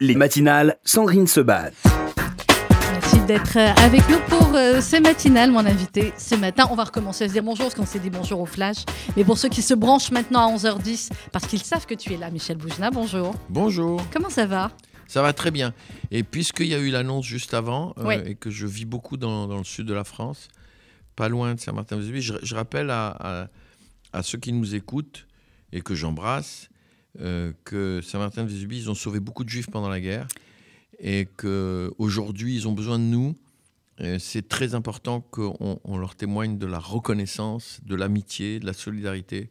Les matinales, Sandrine se bat. Merci d'être avec nous pour euh, ce matinal, mon invité. Ce matin, on va recommencer à se dire bonjour, parce qu'on s'est dit bonjour au flash. Mais pour ceux qui se branchent maintenant à 11h10, parce qu'ils savent que tu es là, Michel Boujna, bonjour. Bonjour. Comment ça va? Ça va très bien. Et puisqu'il y a eu l'annonce juste avant, euh, Oui. et que je vis beaucoup dans, dans le sud de la France, pas loin de Saint-Martin-Vésubie, je, je rappelle à, à- à ceux qui nous écoutent et que j'embrasse euh, que Saint-Martin-Vésubie, ils ont sauvé beaucoup de juifs pendant la guerre et qu'aujourd'hui, ils ont besoin de nous. C'est très important qu'on on leur témoigne de la reconnaissance, de l'amitié, de la solidarité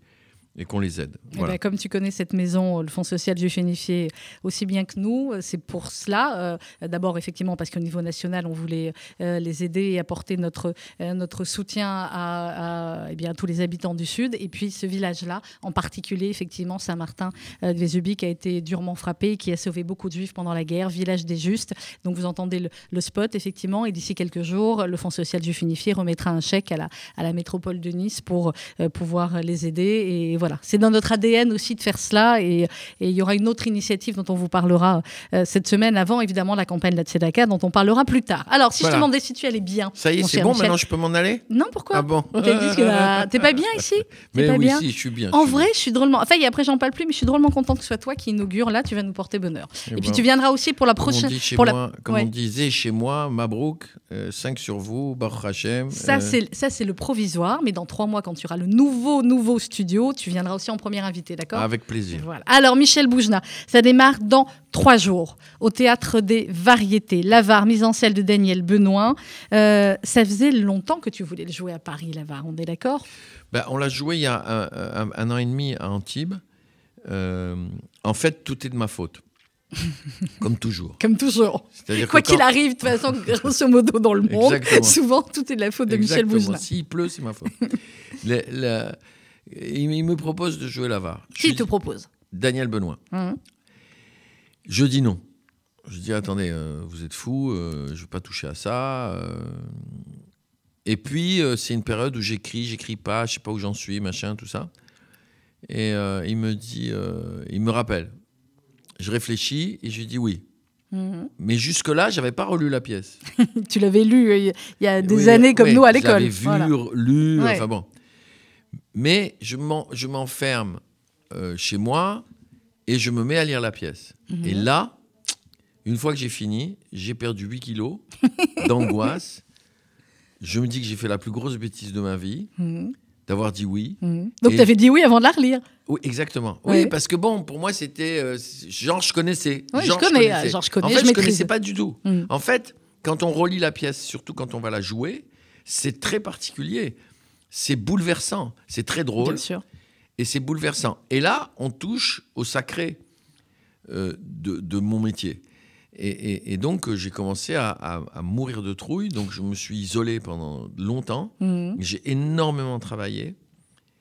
et qu'on les aide. Eh Voilà. ben, Comme tu connais cette maison, le Fonds social juif unifié, aussi bien que nous, euh, c'est pour cela. euh, D'abord, effectivement, parce qu'au niveau national, on voulait euh, les aider et apporter notre, euh, notre soutien à, à, eh bien, tous les habitants du Sud. Et puis, ce village-là, en particulier, effectivement, Saint-Martin euh, de Vésubie, qui a été durement frappé, qui a sauvé beaucoup de juifs pendant la guerre, village des justes. Donc, vous entendez le, le spot, effectivement. Et d'ici quelques jours, le Fonds social juif unifié remettra un chèque à la, à la métropole de Nice pour euh, pouvoir les aider. Et voilà, c'est dans notre ADN aussi de faire cela. Et, et il y aura une autre initiative dont on vous parlera euh, cette semaine, avant évidemment la campagne de la Tzedaka, dont on parlera plus tard. Alors, si je te demandais si tu allais bien. Ça y est, c'est bon, Michel. maintenant je peux m'en aller? Non, pourquoi? Ah bon euh, T'es pas bien ici? Mais pas oui, bien? si, je suis bien. en vrai, je suis drôlement. Enfin, et après, j'en parle plus, mais je suis drôlement contente que ce soit toi qui inaugure. Là, tu vas nous porter bonheur. Et, puis, ben, tu viendras aussi pour la prochaine. pour la- moi, comme Ouais. on disait chez moi, Mabrouk, 5 sur vous, Baruch Hashem. Ça, euh, c'est ça, c'est le provisoire. Mais dans trois mois, quand tu auras le nouveau, nouveau studio, tu viendras aussi en premier invité, d'accord Avec plaisir. Voilà. Alors, Michel Boujna, ça démarre dans trois jours au Théâtre des Variétés. L'Avare, mise en scène de Daniel Benoît. Euh, ça faisait longtemps que tu voulais le jouer à Paris, l'Avare, on est d'accord? Ben, on l'a joué il y a un, un- un an et demi à Antibes. Euh, en fait, tout est de ma faute. Comme toujours. Comme toujours. Quoi qu'il quand- arrive, de toute façon, grosso modo, dans le monde, Exactement. souvent, tout est de la faute de Michel Exactement. Boujna. S'il pleut, c'est ma faute. Le- le- il, il me propose de jouer l'avare. Je Qui te dis- propose? Daniel Benoît. Hein Je dis non. Je dis attendez, euh, vous êtes fous, euh, je ne vais pas toucher à ça. euh. Et puis c'est une période où j'écris, j'écris pas, je sais pas où j'en suis, machin, tout ça. Et il me dit, il me rappelle. Je réfléchis et je lui dis oui. Mhm. Mais jusque là, j'avais pas relu la pièce. Tu l'avais lu il y a des Oui, années comme oui, nous à l'école. J'avais vu, Voilà. lu, Ouais. enfin bon. Mais je m'en- je m'enferme euh, chez moi et je me mets à lire la pièce. Mhm. Et là, une fois que j'ai fini, j'ai perdu 8 kilos d'angoisse. Je me dis que j'ai fait la plus grosse bêtise de ma vie, Mhm. d'avoir dit oui. Mhm. Donc, tu avais dit oui avant de la relire. Oui, exactement. Oui, parce que bon, pour moi, c'était. euh, genre, je connaissais. Oui, genre, je connais, connaissais. genre, je connais, En fait, je je, connaissais pas du tout. En fait, quand on relit la pièce, surtout quand on va la jouer, c'est très particulier. C'est bouleversant. C'est très drôle Bien sûr. et c'est bouleversant. Et là, on touche au sacré euh, de, de mon métier. Et, et- et donc, euh, j'ai commencé à, à- à mourir de trouille. Donc, je me suis isolé pendant longtemps. Mhm. J'ai énormément travaillé.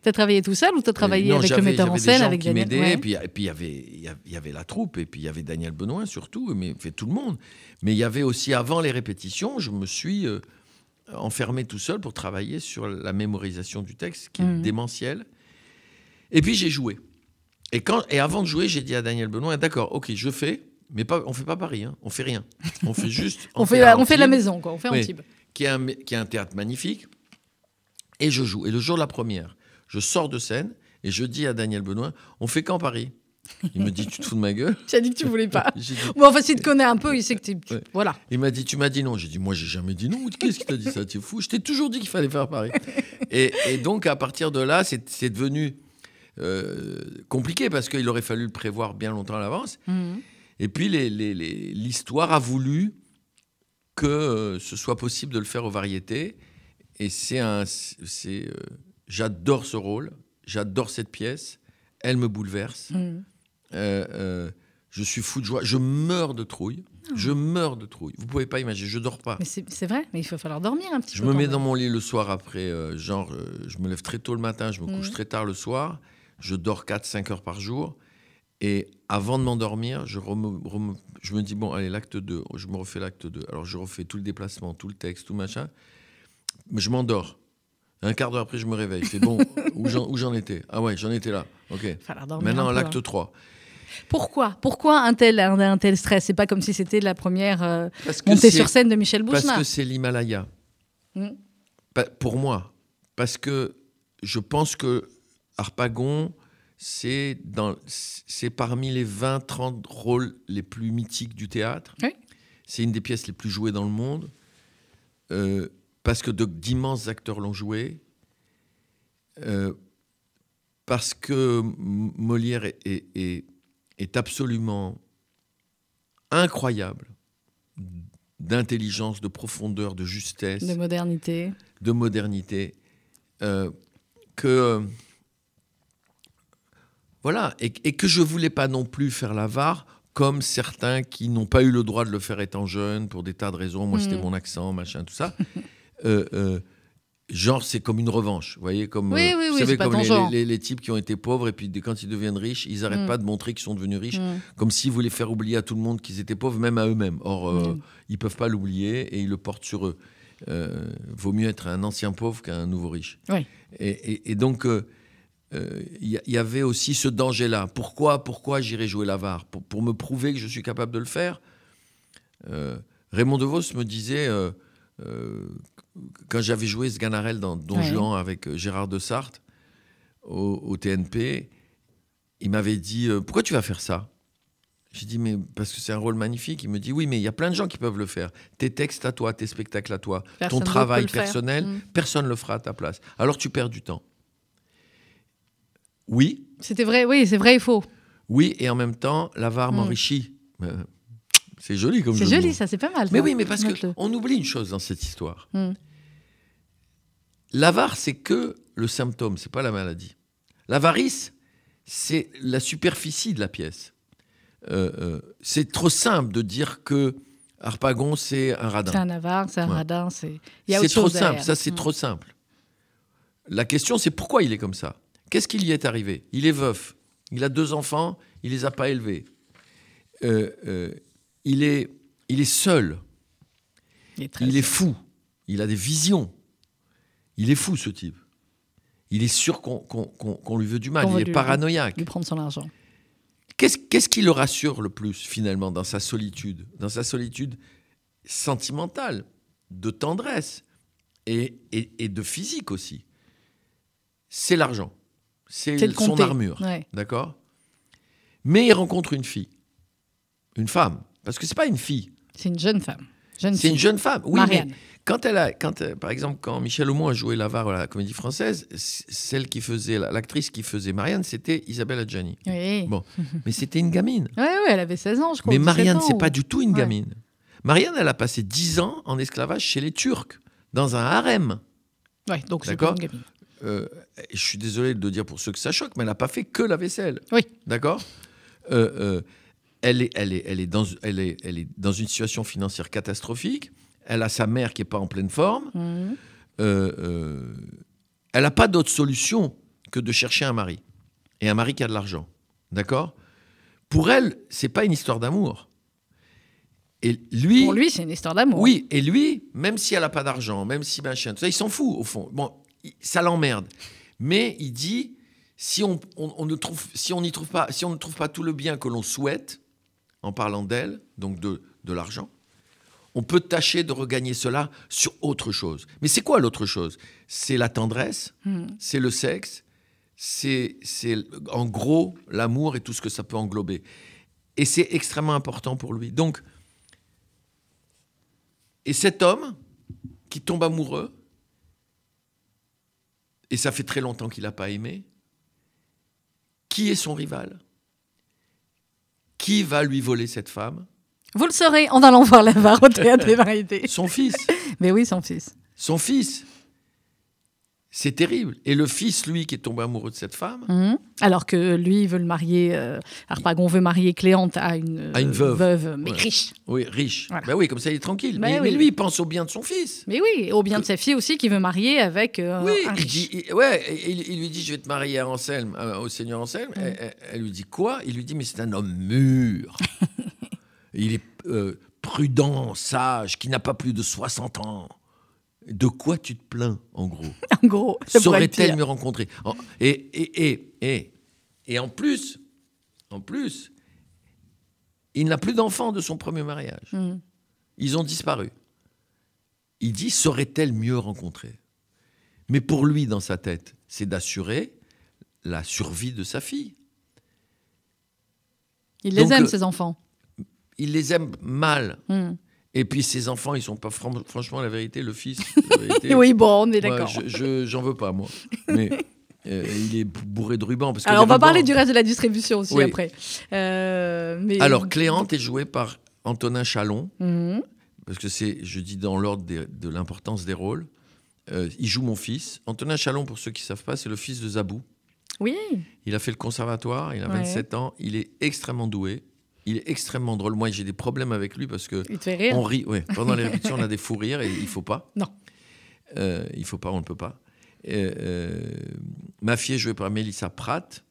Tu as travaillé tout seul ou tu as travaillé Euh, non, avec le metteur en scène, gens avec qui Daniel Ouais. et puis et puis il y avait y y avait la troupe et puis il y avait Daniel Benoît surtout, mais fait tout le monde. Mais il y avait aussi avant les répétitions, je me suis euh, enfermé tout seul pour travailler sur la mémorisation du texte qui est Mhm. démentiel. Et puis j'ai joué. Et quand et avant de jouer, j'ai dit à Daniel Benoît, d'accord, ok, je fais, mais pas, on fait pas Paris, hein, on fait rien, on fait juste, On fait, on fait de la maison, quoi. On fait Oui. Antibes. qui est, un, qui est un théâtre magnifique. Et je joue. Et le jour de la première, je sors de scène et je dis à Daniel Benoît, on fait quand Paris? Il me dit, tu te fous de ma gueule Tu as dit que tu voulais pas. Dit- Bon, enfin, s'il te connaît un peu, il sait que tu. Ouais. Voilà. Il m'a dit, tu m'as dit non. J'ai dit, moi, j'ai jamais dit non. Qu'est-ce qui t'a dit ça Tu es fou? Je t'ai toujours dit qu'il fallait faire Paris. et, et donc, à partir de là, c'est devenu euh, compliqué parce qu'il aurait fallu le prévoir bien longtemps à l'avance. Mhm. Et puis, l'histoire a voulu que euh, ce soit possible de le faire aux variétés. Et c'est un. euh, J'adore ce rôle, j'adore cette pièce, elle me bouleverse. Mhm. Euh, euh, je suis fou de joie, je meurs de trouille. Je meurs de trouille. Vous pouvez pas imaginer, je dors pas. Ah. Mais c'est vrai, mais il va falloir dormir un petit Je peu. me quand mets dans mon lit le soir après, euh, genre, euh, je me lève très tôt le matin, je me couche Mhm. très tard le soir, je dors 4-5 heures par jour. Et avant de m'endormir, je, je me dis, bon, allez, l'acte 2, je me refais l'acte 2. Alors, je refais tout le déplacement, tout le texte, tout machin. Mais je m'endors. Un quart d'heure après, je me réveille. C'est bon, où j'en étais? Ah ouais, j'en étais là. OK. Il va falloir dormir. Maintenant, l'acte hein. 3. Pourquoi? Pourquoi un tel, un, un tel stress? C'est pas comme si c'était la première euh, Parce montée sur scène de Michel Parce Bousnat. que c'est l'Himalaya. Mm. Pa- Pour moi. Parce que je pense que Harpagon, c'est parmi les 20-30 rôles les plus mythiques du théâtre. Oui. C'est une des pièces les plus jouées dans le monde. Euh, parce que d'immenses acteurs l'ont joué. Euh, parce que Molière est, est- est- est absolument incroyable d'intelligence, de profondeur, de justesse, de de, modernité. modernité, euh, que euh, voilà, et, et que je voulais pas non plus faire l'avare comme certains qui n'ont pas eu le droit de le faire étant jeune pour des tas de raisons. Moi, c'était Mm. mon accent, machin, tout ça. Euh, euh, genre, c'est comme une revanche, vous voyez, comme Oui, euh, oui, vous savez, comme les, genre. les- les types qui ont été pauvres et puis quand ils deviennent riches, ils n'arrêtent Mm. pas de montrer qu'ils sont devenus riches Mm. comme s'ils voulaient faire oublier à tout le monde qu'ils étaient pauvres, même à eux-mêmes. Or, euh, Mm. ils peuvent pas l'oublier et ils le portent sur eux. Euh, vaut mieux être un ancien pauvre qu'un nouveau riche. Oui. Et, et- et donc, euh, euh, il y, il avait aussi ce danger-là. Pourquoi, pourquoi j'irais jouer l'avare? Pour, pour me prouver que je suis capable de le faire. Raymond DeVos me disait, euh, quand j'avais joué Sganarelle dans Don Ouais. Juan avec euh, Gérard de Sarthe au, au TNP, il m'avait dit euh, Pourquoi tu vas faire ça? J'ai dit Mais parce que c'est un rôle magnifique. Il me dit Oui, mais il y a plein de gens qui peuvent le faire. Tes textes à toi, tes spectacles à toi, Personne ton travail personnel, Mm. personne ne le fera à ta place. Alors tu perds du temps. Oui, C'était vrai, oui, c'est vrai et faux. oui, et en même temps, l'avare Mm. m'enrichit. C'est joli comme C'est joli, ça, c'est pas mal. Mais ça. oui, mais parce qu'on oublie une chose dans cette histoire. Mm. L'avare, c'est que le symptôme, c'est pas la maladie. L'avarice, c'est la superficie de la pièce. Euh, euh, c'est trop simple de dire que Harpagon, c'est un C'est radin. un avare, c'est un Ouais. radin, c'est. C'est trop simple, derrière. ça c'est Mm. trop simple. La question, c'est pourquoi il est comme ça? Qu'est-ce qui lui est arrivé? Il est veuf, il a deux enfants, il les a pas élevés. Euh, il, est, il est seul, Il est, très il est fou, il a des visions. Il est fou ce type. Il est sûr qu'on lui veut du mal, il est lui- paranoïaque. lui prendre son argent. Qu'est-ce qui le rassure le plus finalement dans sa solitude? Dans sa solitude sentimentale, de tendresse et, et- et de physique aussi. C'est l'argent. C'est son armure. Ouais. D'accord? Mais il rencontre une fille. Une femme. Parce que c'est pas une fille. C'est une jeune femme. C'est une jeune femme. Oui, Marianne. mais quand elle a, quand, euh, par exemple, quand Michel Aumont a joué l'avare à la Comédie Française, celle qui faisait, l'actrice qui faisait Marianne, c'était Isabelle Adjani. Oui. Bon. Mais c'était une gamine. Ouais, elle avait 16 ans, je crois. Mais ou 17 Marianne, c'est ou- pas du tout une Ouais. gamine. Marianne, elle a passé 10 ans en esclavage chez les Turcs, dans un harem. Ouais, donc c'est pas une gamine. Euh, je suis désolé de dire pour ceux que ça choque, mais elle n'a pas fait que la vaisselle. Oui. D'accord? Euh, euh, elle, est, elle, est, elle, est dans, elle, est, elle est dans une situation financière catastrophique. Elle a sa mère qui n'est pas en pleine forme. Mhm. Euh, euh, elle n'a pas d'autre solution que de chercher un mari. Et un mari qui a de l'argent. D'accord? Pour elle, c'est pas une histoire d'amour. Et lui, Pour lui, c'est une histoire d'amour. oui, et lui, même si elle n'a pas d'argent, même si machin, tout ça, il s'en fout au fond. Bon, ça l'emmerde. Mais il dit, si on, on- on ne trouve, si on n'y trouve pas, si on ne trouve pas tout le bien que l'on souhaite, en parlant d'elle, donc de, de l'argent, on peut tâcher de regagner cela sur autre chose. Mais c'est quoi l'autre chose? C'est la tendresse, Mhm. c'est le sexe, c'est c'est en gros l'amour et tout ce que ça peut englober. Et c'est extrêmement important pour lui. Donc, et cet homme qui tombe amoureux, et ça fait très longtemps qu'il n'a pas aimé, qui est son rival? Qui va lui voler cette femme? Vous le saurez en allant voir l'avare au théâtre des variétés. Son fils. Mais oui, son fils. Son fils. C'est terrible. Et le fils, lui, qui est tombé amoureux de cette femme, Mhm. Alors que lui, il veut le marier, euh, Harpagon veut marier Cléante à une, À une veuve. mais Ouais. riche. oui, riche. Voilà. Ben oui, comme ça, il est tranquille. Ben mais, oui. mais lui, il pense au bien de son fils. Mais oui, au bien de sa fille aussi, qui veut marier avec euh, Oui, un il, riche. dit, il- ouais, il, il lui dit, je vais te marier à Anselme, euh, au Seigneur Anselme. Elle, elle- elle lui dit quoi? Il lui dit, mais c'est un homme mûr. il est euh, prudent, sage, qui n'a pas plus de 60 ans. De quoi tu te plains, en gros En gros, Saurait-elle me rencontrer En- et, et, et, et, et en plus, en plus, Il n'a plus d'enfants de son premier mariage. Mm. Ils ont disparu. Il dit saurait-elle mieux rencontrer? Mais pour lui, dans sa tête, c'est d'assurer la survie de sa fille. Il les Donc, aime, euh, ses enfants. Il les aime mal. Mm. Et puis ses enfants, ils sont pas fran- franchement la vérité. Le fils, la vérité, Oui, bon, on est d'accord. je- je j'en veux pas moi. Mais euh, il est bourré de rubans parce que Alors, on va parler du reste de la distribution aussi Oui. après. Euh, mais... Alors Cléante est jouée par Antonin Chalon Mhm. parce que c'est, je dis dans l'ordre de l'importance des rôles. Euh, il joue mon fils. Antonin Chalon, pour ceux qui ne savent pas, c'est le fils de Zabou. Oui, Il a fait le conservatoire, il a Ouais. 27 ans, il est extrêmement doué, il est extrêmement drôle. Moi, j'ai des problèmes avec lui parce que il te fait rire. on rit. Ouais, pendant les répétitions, on a des fous rires et il faut pas. Non. Euh, il faut pas, on ne peut pas. Euh, euh, ma fille est jouée par Mélissa Pratt,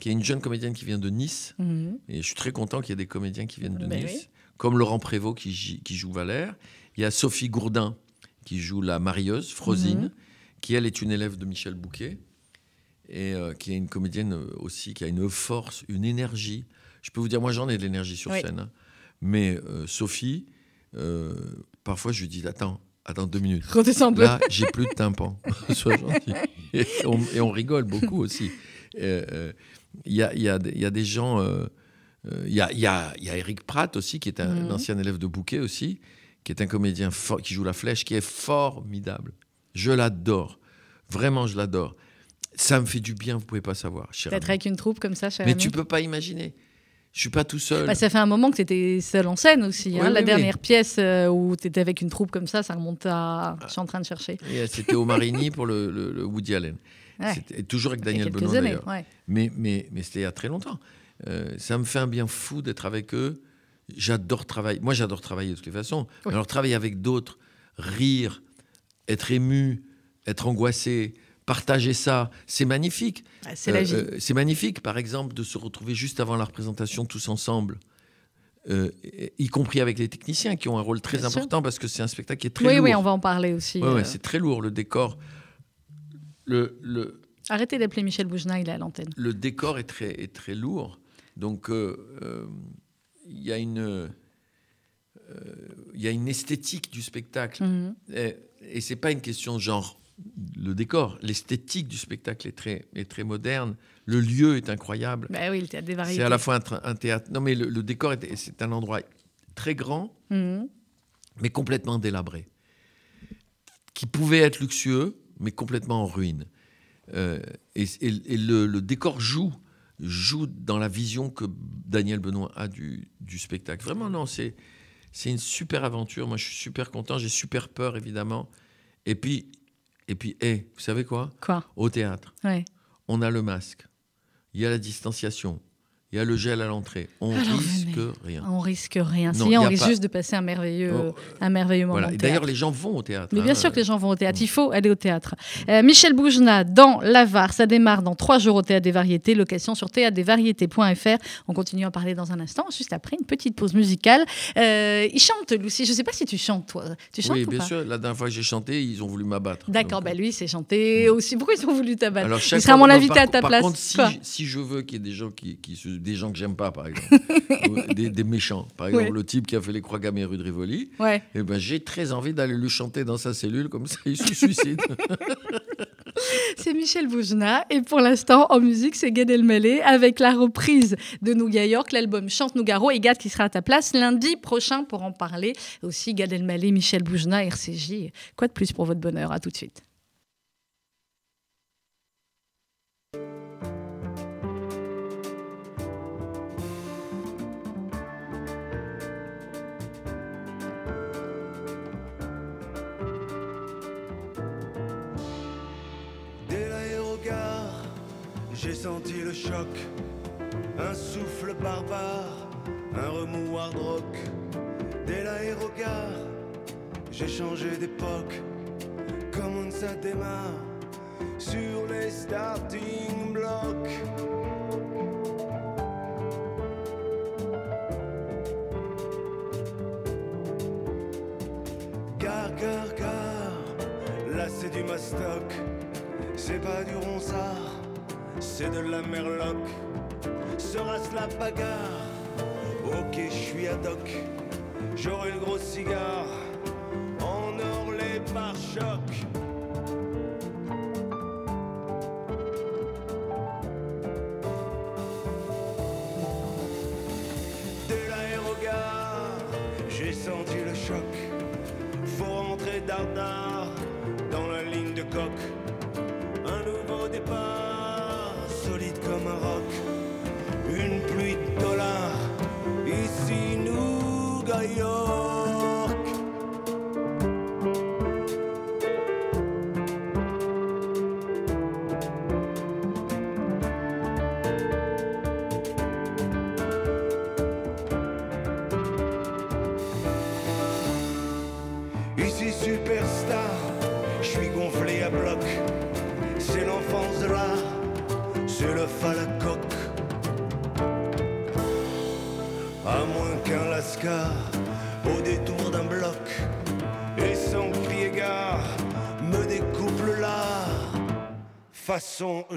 qui est une jeune comédienne qui vient de Nice. Mhm. Et je suis très content qu'il y ait des comédiens qui viennent de Ben Nice, oui. comme Laurent Prévost qui joue Valère. Il y a Sophie Gourdin qui joue la marieuse, Frosine, Mhm. qui elle est une élève de Michel Bouquet et euh, qui est une comédienne euh, aussi qui a une force, une énergie. Je peux vous dire, moi j'en ai de l'énergie sur Oui. scène, hein. mais euh, Sophie, euh, parfois je lui dis attends, attends deux minutes. Redescends. Là, j'ai plus de tympan. Sois gentil. Et on, et on rigole beaucoup aussi. Euh, euh, Il y, a, il y a des- il y a des gens. Il y, a, il y, a, il y a Eric Pratt aussi, qui est un, Mhm. ancien élève de Bouquet aussi, qui est un comédien qui joue la flèche, qui est formidable. Je l'adore. Vraiment, je l'adore. Ça me fait du bien, vous pouvez pas savoir. D'être avec une troupe comme ça, cher Mais ami. tu peux pas imaginer. Je suis pas tout seul. Bah, ça fait un moment que tu étais seul en scène aussi. hein. Oui, la oui, dernière pièce euh, où tu étais avec une troupe comme ça, ça remonte à. Je suis en train de chercher. Euh, C'était au Marigny pour le, le- le Woody Allen. Ouais. Toujours avec Daniel Benoît d'ailleurs. ouais. Mais, mais, mais c'était il y a très longtemps. Euh, ça me fait un bien fou d'être avec eux. J'adore travailler. Moi, j'adore travailler de toutes les façons. Alors, travailler avec d'autres, rire, être ému, être angoissé, partager ça, c'est magnifique. Ah, C'est la Euh, vie. euh, c'est magnifique, par exemple, de se retrouver juste avant la représentation tous ensemble. Euh, y compris avec les techniciens qui ont un rôle très Bien sûr. important parce que c'est un spectacle qui est très oui, lourd. oui, on va en parler aussi. Ouais, ouais, c'est très lourd, le décor. Le, le, Arrêtez d'appeler Michel Boujna, il est à l'antenne. le décor est très, est très lourd. Donc, euh, il y a une. euh, Il y a une esthétique du spectacle. Mhm. Et, et c'est pas une question de genre le décor. L'esthétique du spectacle est très, est très moderne. Le lieu est incroyable. Bah oui, le théâtre des variétés. C'est à la fois un, théâtre. Non, mais le, le décor, est- c'est un endroit très grand, Mhm. mais complètement délabré. Qui pouvait être luxueux, mais complètement en ruine. Euh, et et- et le, le décor joue, joue dans la vision que Daniel Benoît a du, du spectacle. Vraiment, non, c'est, c'est une super aventure. Moi, je suis super content. J'ai super peur, évidemment. Et puis, et puis hé, vous savez quoi? Quoi? Au théâtre, Ouais. on a le masque, il y a la distanciation, il y a le gel à l'entrée. On Alors, risque rien. On risque rien. Non, si, on risque pas- juste de passer un merveilleux, Oh, un merveilleux moment. Voilà. d'ailleurs, les gens vont au théâtre. Mais bien hein. sûr que les gens vont au théâtre. Il faut aller au théâtre. Euh, Michel Boujna dans l'Avar. Ça démarre dans trois jours au Théâtre des Variétés. Location sur théâtredesvariétés.fr. On continue à en parler dans un instant. Juste après une petite pause musicale. Euh, il chante, Lucie. Je ne sais pas si tu chantes, toi. Tu chantes Oui, ou bien pas sûr. La dernière fois que j'ai chanté, ils ont voulu m'abattre. D'accord, Donc, bah lui, c'est chanté aussi. Pourquoi ils ont voulu t'abattre Il sera mon invité à ta par place. contre, si je veux qu'il y ait des gens qui, qui se- des gens que j'aime pas, par exemple, des, des méchants, par exemple le type qui a fait les croix gammées rue de Rivoli, Ouais. eh ben j'ai très envie d'aller lui chanter dans sa cellule comme ça, il se suicide. C'est Michel Boujna et pour l'instant en musique c'est Gad Elmaleh avec la reprise de Nouga York, l'album Chante Nougaro et Gad qui sera à ta place lundi prochain pour en parler. Aussi Gad Elmaleh, Michel Boujna, RCJ. Quoi de plus pour votre bonheur? À tout de suite. Senti le choc. Un souffle barbare, un remous hard rock. Dès l'aérogare, j'ai changé d'époque. Comme on ça démarre sur les starting blocks. Gare, gare, là c'est du mastoc. C'est pas du ronsard, c'est de la merloc. Sera-ce la bagarre? Ok, je suis ad hoc. J'aurai le gros cigare en orlé par choc. De l'aérogare, j'ai senti le choc. Faut rentrer dardard dans la ligne de coque.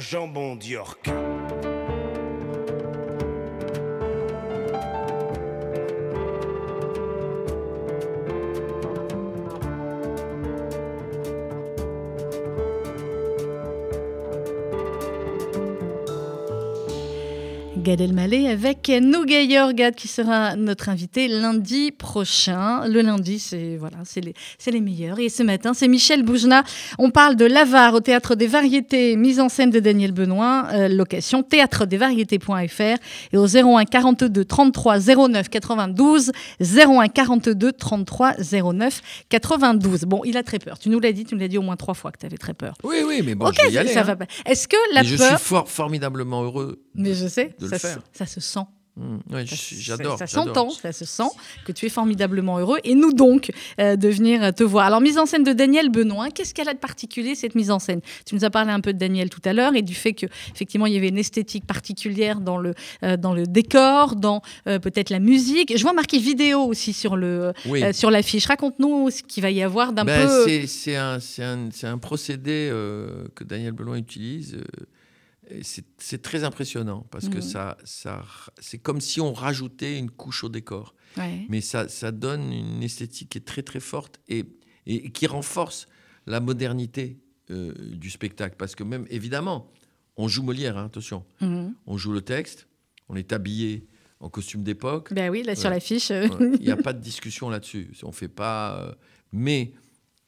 Jambon d'York. Gad Elmaleh avec Nougat Yorgad qui sera notre invité lundi prochain. Le lundi, c'est voilà, c'est les, les meilleurs. Et ce matin, c'est Michel Boujna. On parle de l'avare au théâtre des variétés, mise en scène de Daniel Benoît, euh, location théâtredesvariétés.fr et au 01 42 33 09 92 01 42 33 09 92. Bon, il a très peur. Tu nous l'as dit, tu nous l'as dit au moins trois fois que tu avais très peur. Oui, oui, mais bon, ok, je vais y ça, aller. hein. va pas. Est-ce que la Mais je peur, suis fort, formidablement heureux. mais je sais, de faire. ça se sent. Mmh, ouais, Ça, ça- J'adore. Ça j'adore. s'entend, ça se sent que tu es formidablement heureux. Et nous donc, euh, de venir te voir. Alors, mise en scène de Daniel Benoît, qu'est-ce qu'elle a de particulier, cette mise en scène? Tu nous as parlé un peu de Daniel tout à l'heure et du fait qu'effectivement, il y avait une esthétique particulière dans le, euh, dans le décor, dans euh, peut-être la musique. Je vois marqué vidéo aussi sur le Oui. euh, sur l'affiche. Raconte-nous ce qu'il va y avoir d'un Ben, peu... c'est- un, c'est un- c'est un procédé euh, que Daniel Benoît utilise. Euh, c'est très impressionnant parce que Mhm. ça, ça, c'est comme si on rajoutait une couche au décor. Ouais. Mais ça, ça donne une esthétique qui est très très forte et, et qui renforce la modernité euh, du spectacle. Parce que même, évidemment, on joue Molière, hein, attention. Mhm. On joue le texte, on est habillé en costume d'époque. Ben oui, là sur Ouais. l'affiche. euh, Ouais, Il n'y a pas de discussion là-dessus. On fait pas. euh, mais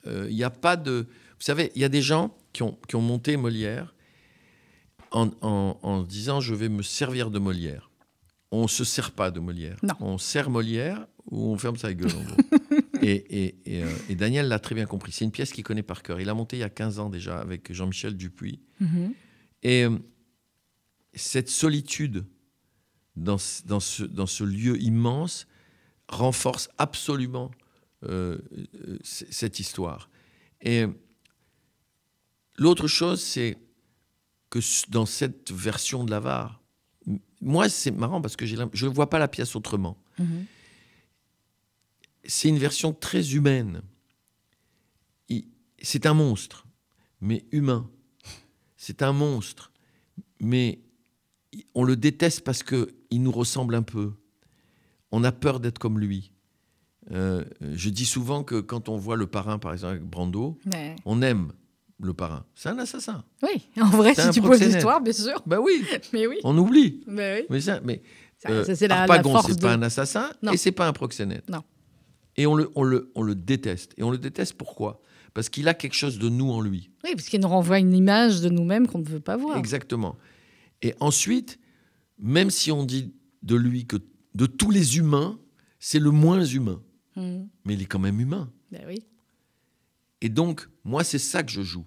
euh, il n'y a pas de. Vous savez, il y a des gens qui ont, qui ont monté Molière en, en, en disant je vais me servir de Molière. On ne se sert pas de Molière. Non. On sert Molière ou on ferme sa gueule. en gros. et, et, et, euh, et Daniel l'a très bien compris. C'est une pièce qu'il connaît par cœur. Il a monté il y a 15 ans déjà avec Jean-Michel Dupuis. Mhm. Et euh, cette solitude dans, ce- dans, ce, dans ce lieu immense renforce absolument euh, cette histoire. Et l'autre chose, c'est que dans cette version de l'avare, moi, c'est marrant parce que je ne vois pas la pièce autrement. Mhm. C'est une version très humaine. C'est un monstre, mais humain. C'est un monstre, mais on le déteste parce que il nous ressemble un peu. On a peur d'être comme lui. Euh, je dis souvent que quand on voit le parrain, par exemple, avec Brando, Ouais. on aime le parrain. C'est un assassin. Oui, en vrai, si tu poses l'histoire, bien sûr. Ben oui, Mais oui. on oublie. Mais oui. Mais ça, mais Ça, euh, c'est la, la force c'est de... pas un assassin Non. et c'est pas un proxénète. Non. Et on le, on, le, on le déteste. Et on le déteste pourquoi? Parce qu'il a quelque chose de nous en lui. Oui, parce qu'il nous renvoie une image de nous-mêmes qu'on ne veut pas voir. Exactement. Et ensuite, même si on dit de lui que de tous les humains, c'est le moins humain, Mhm. mais il est quand même humain. Ben oui. Et donc, moi, c'est ça que je joue.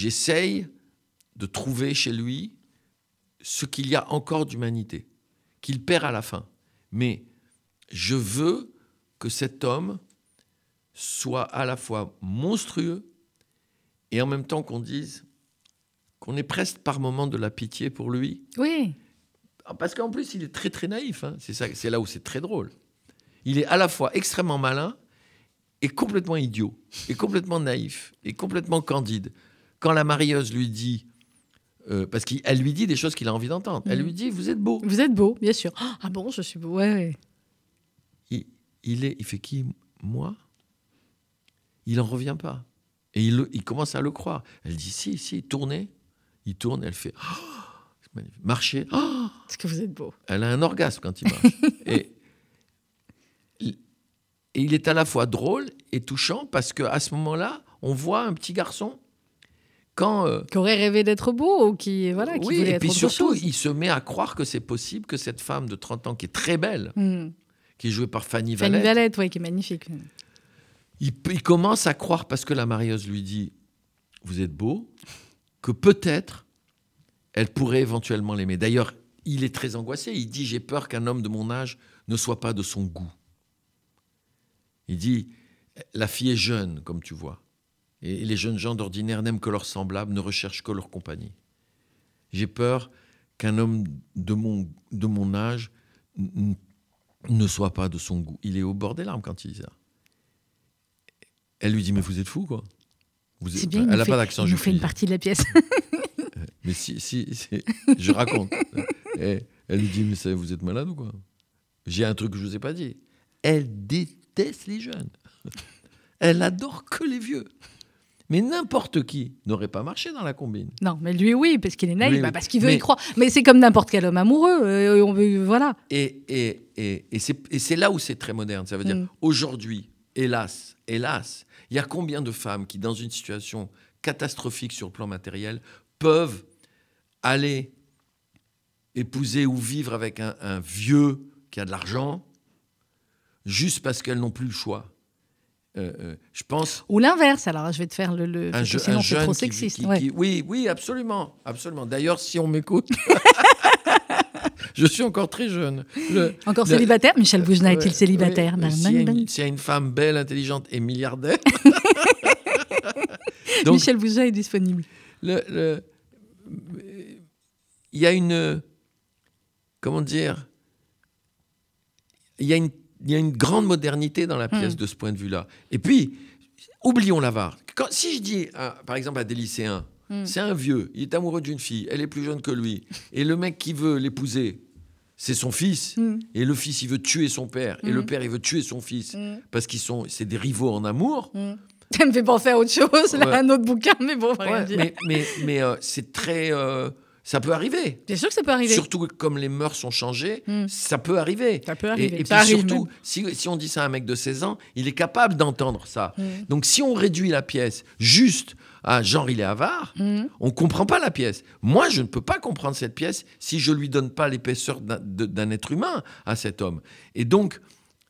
J'essaye de trouver chez lui ce qu'il y a encore d'humanité, qu'il perd à la fin. Mais je veux que cet homme soit à la fois monstrueux et en même temps qu'on dise qu'on ait presque par moment de la pitié pour lui. Oui. Ah, Parce qu'en plus, il est très très naïf. hein. C'est ça, c'est là où c'est très drôle. Il est à la fois extrêmement malin et complètement idiot, et complètement naïf, et complètement candide. Quand la marieuse lui dit euh, parce qu'elle lui dit des choses qu'il a envie d'entendre. Elle Mhm. lui dit Vous êtes beau. Vous êtes beau, bien sûr. Ah bon, je suis beau. Ouais, ouais. Il, il est, il fait qui Moi? Il en revient pas. Et il, commence à le croire. Elle dit Si, si, tournez. Il tourne, elle fait Oh. Marcher. Oh, Parce que vous êtes beau. elle a un orgasme quand il marche. et, il- et il est à la fois drôle et touchant parce qu'à ce moment-là, on voit un petit garçon quand. euh, Qui aurait rêvé d'être beau ou qui, voilà, qui oui, voulait et puis surtout, chose. il se met à croire que c'est possible que cette femme de 30 ans, qui est très belle, Hmm. qui est jouée par Fanny Fanny Valette, Valette, ouais, qui est magnifique. il, il commence à croire, parce que la marieuse lui dit Vous êtes beau, que peut-être elle pourrait éventuellement l'aimer. D'ailleurs, il est très angoissé. Il dit J'ai peur qu'un homme de mon âge ne soit pas de son goût. Il dit La fille est jeune, comme tu vois. Et les jeunes gens d'ordinaire n'aiment que leurs semblables, ne recherchent que leur compagnie. J'ai peur qu'un homme de mon, de mon âge ne soit pas de son goût. Il est au bord des larmes quand il dit ça. Elle lui dit Mais vous êtes fou, quoi. Vous êtes- C'est bien, Elle n'a pas d'accent nous fait une partie de la pièce. Mais si, si, si, je raconte. Et elle lui dit, mais ça, vous êtes malade ou quoi? J'ai un truc que je ne vous ai pas dit. Elle déteste les jeunes. Elle adore que les vieux. Mais n'importe qui n'aurait pas marché dans la combine. non, mais lui, oui, parce qu'il est naïf, bah, parce qu'il veut Mais- y croire. Mais c'est comme n'importe quel homme amoureux. euh, on veut, voilà. Et, et, et, et c'est et c'est là où c'est très moderne. Ça veut dire, Mm. aujourd'hui, hélas, hélas, il y a combien de femmes qui, dans une situation catastrophique sur le plan matériel, peuvent aller épouser ou vivre avec un, un vieux qui a de l'argent, juste parce qu'elles n'ont plus le choix? Euh, euh, je pense Ou l'inverse. Alors, je vais te faire le. le un, je- sinon, un c'est jeune trop sexiste. qui- ouais. qui- oui, oui, absolument, absolument. D'ailleurs, si on m'écoute, je suis encore très jeune. Le- Encore le- célibataire Michel Boujna Ouais, est-il célibataire? Bang, S'il y, a une- s'il y a une femme belle, intelligente et milliardaire. Donc, Michel Boujna est disponible. le- le- il y a une. Comment dire Il y a une, il y a une grande modernité dans la pièce Hmm. de ce point de vue-là. Et puis, oublions l'avare. Quand- Si je dis, à- par exemple, à des lycéens, Hmm. c'est un vieux, il est amoureux d'une fille, elle est plus jeune que lui, et le mec qui veut l'épouser, c'est son fils, Hmm. et le fils, il veut tuer son père, et le père, il veut tuer son fils, parce qu'ils sont, c'est des rivaux en amour. Ça me fait penser à autre chose, là, Ouais. un autre bouquin, mais bon, on va rien Ouais, dire. mais mais, mais euh, c'est très. euh, ça peut arriver. Bien sûr que ça peut arriver. Surtout que comme les mœurs sont changées, Mm. ça peut arriver. Ça peut arriver. et puis arrive surtout, si, si on dit ça à un mec de 16 ans, il est capable d'entendre ça. Mm. Donc si on réduit la pièce juste à genre il est avare, Mm. on comprend pas la pièce. Moi, je ne peux pas comprendre cette pièce si je lui donne pas l'épaisseur d'un être humain à cet homme. Et donc,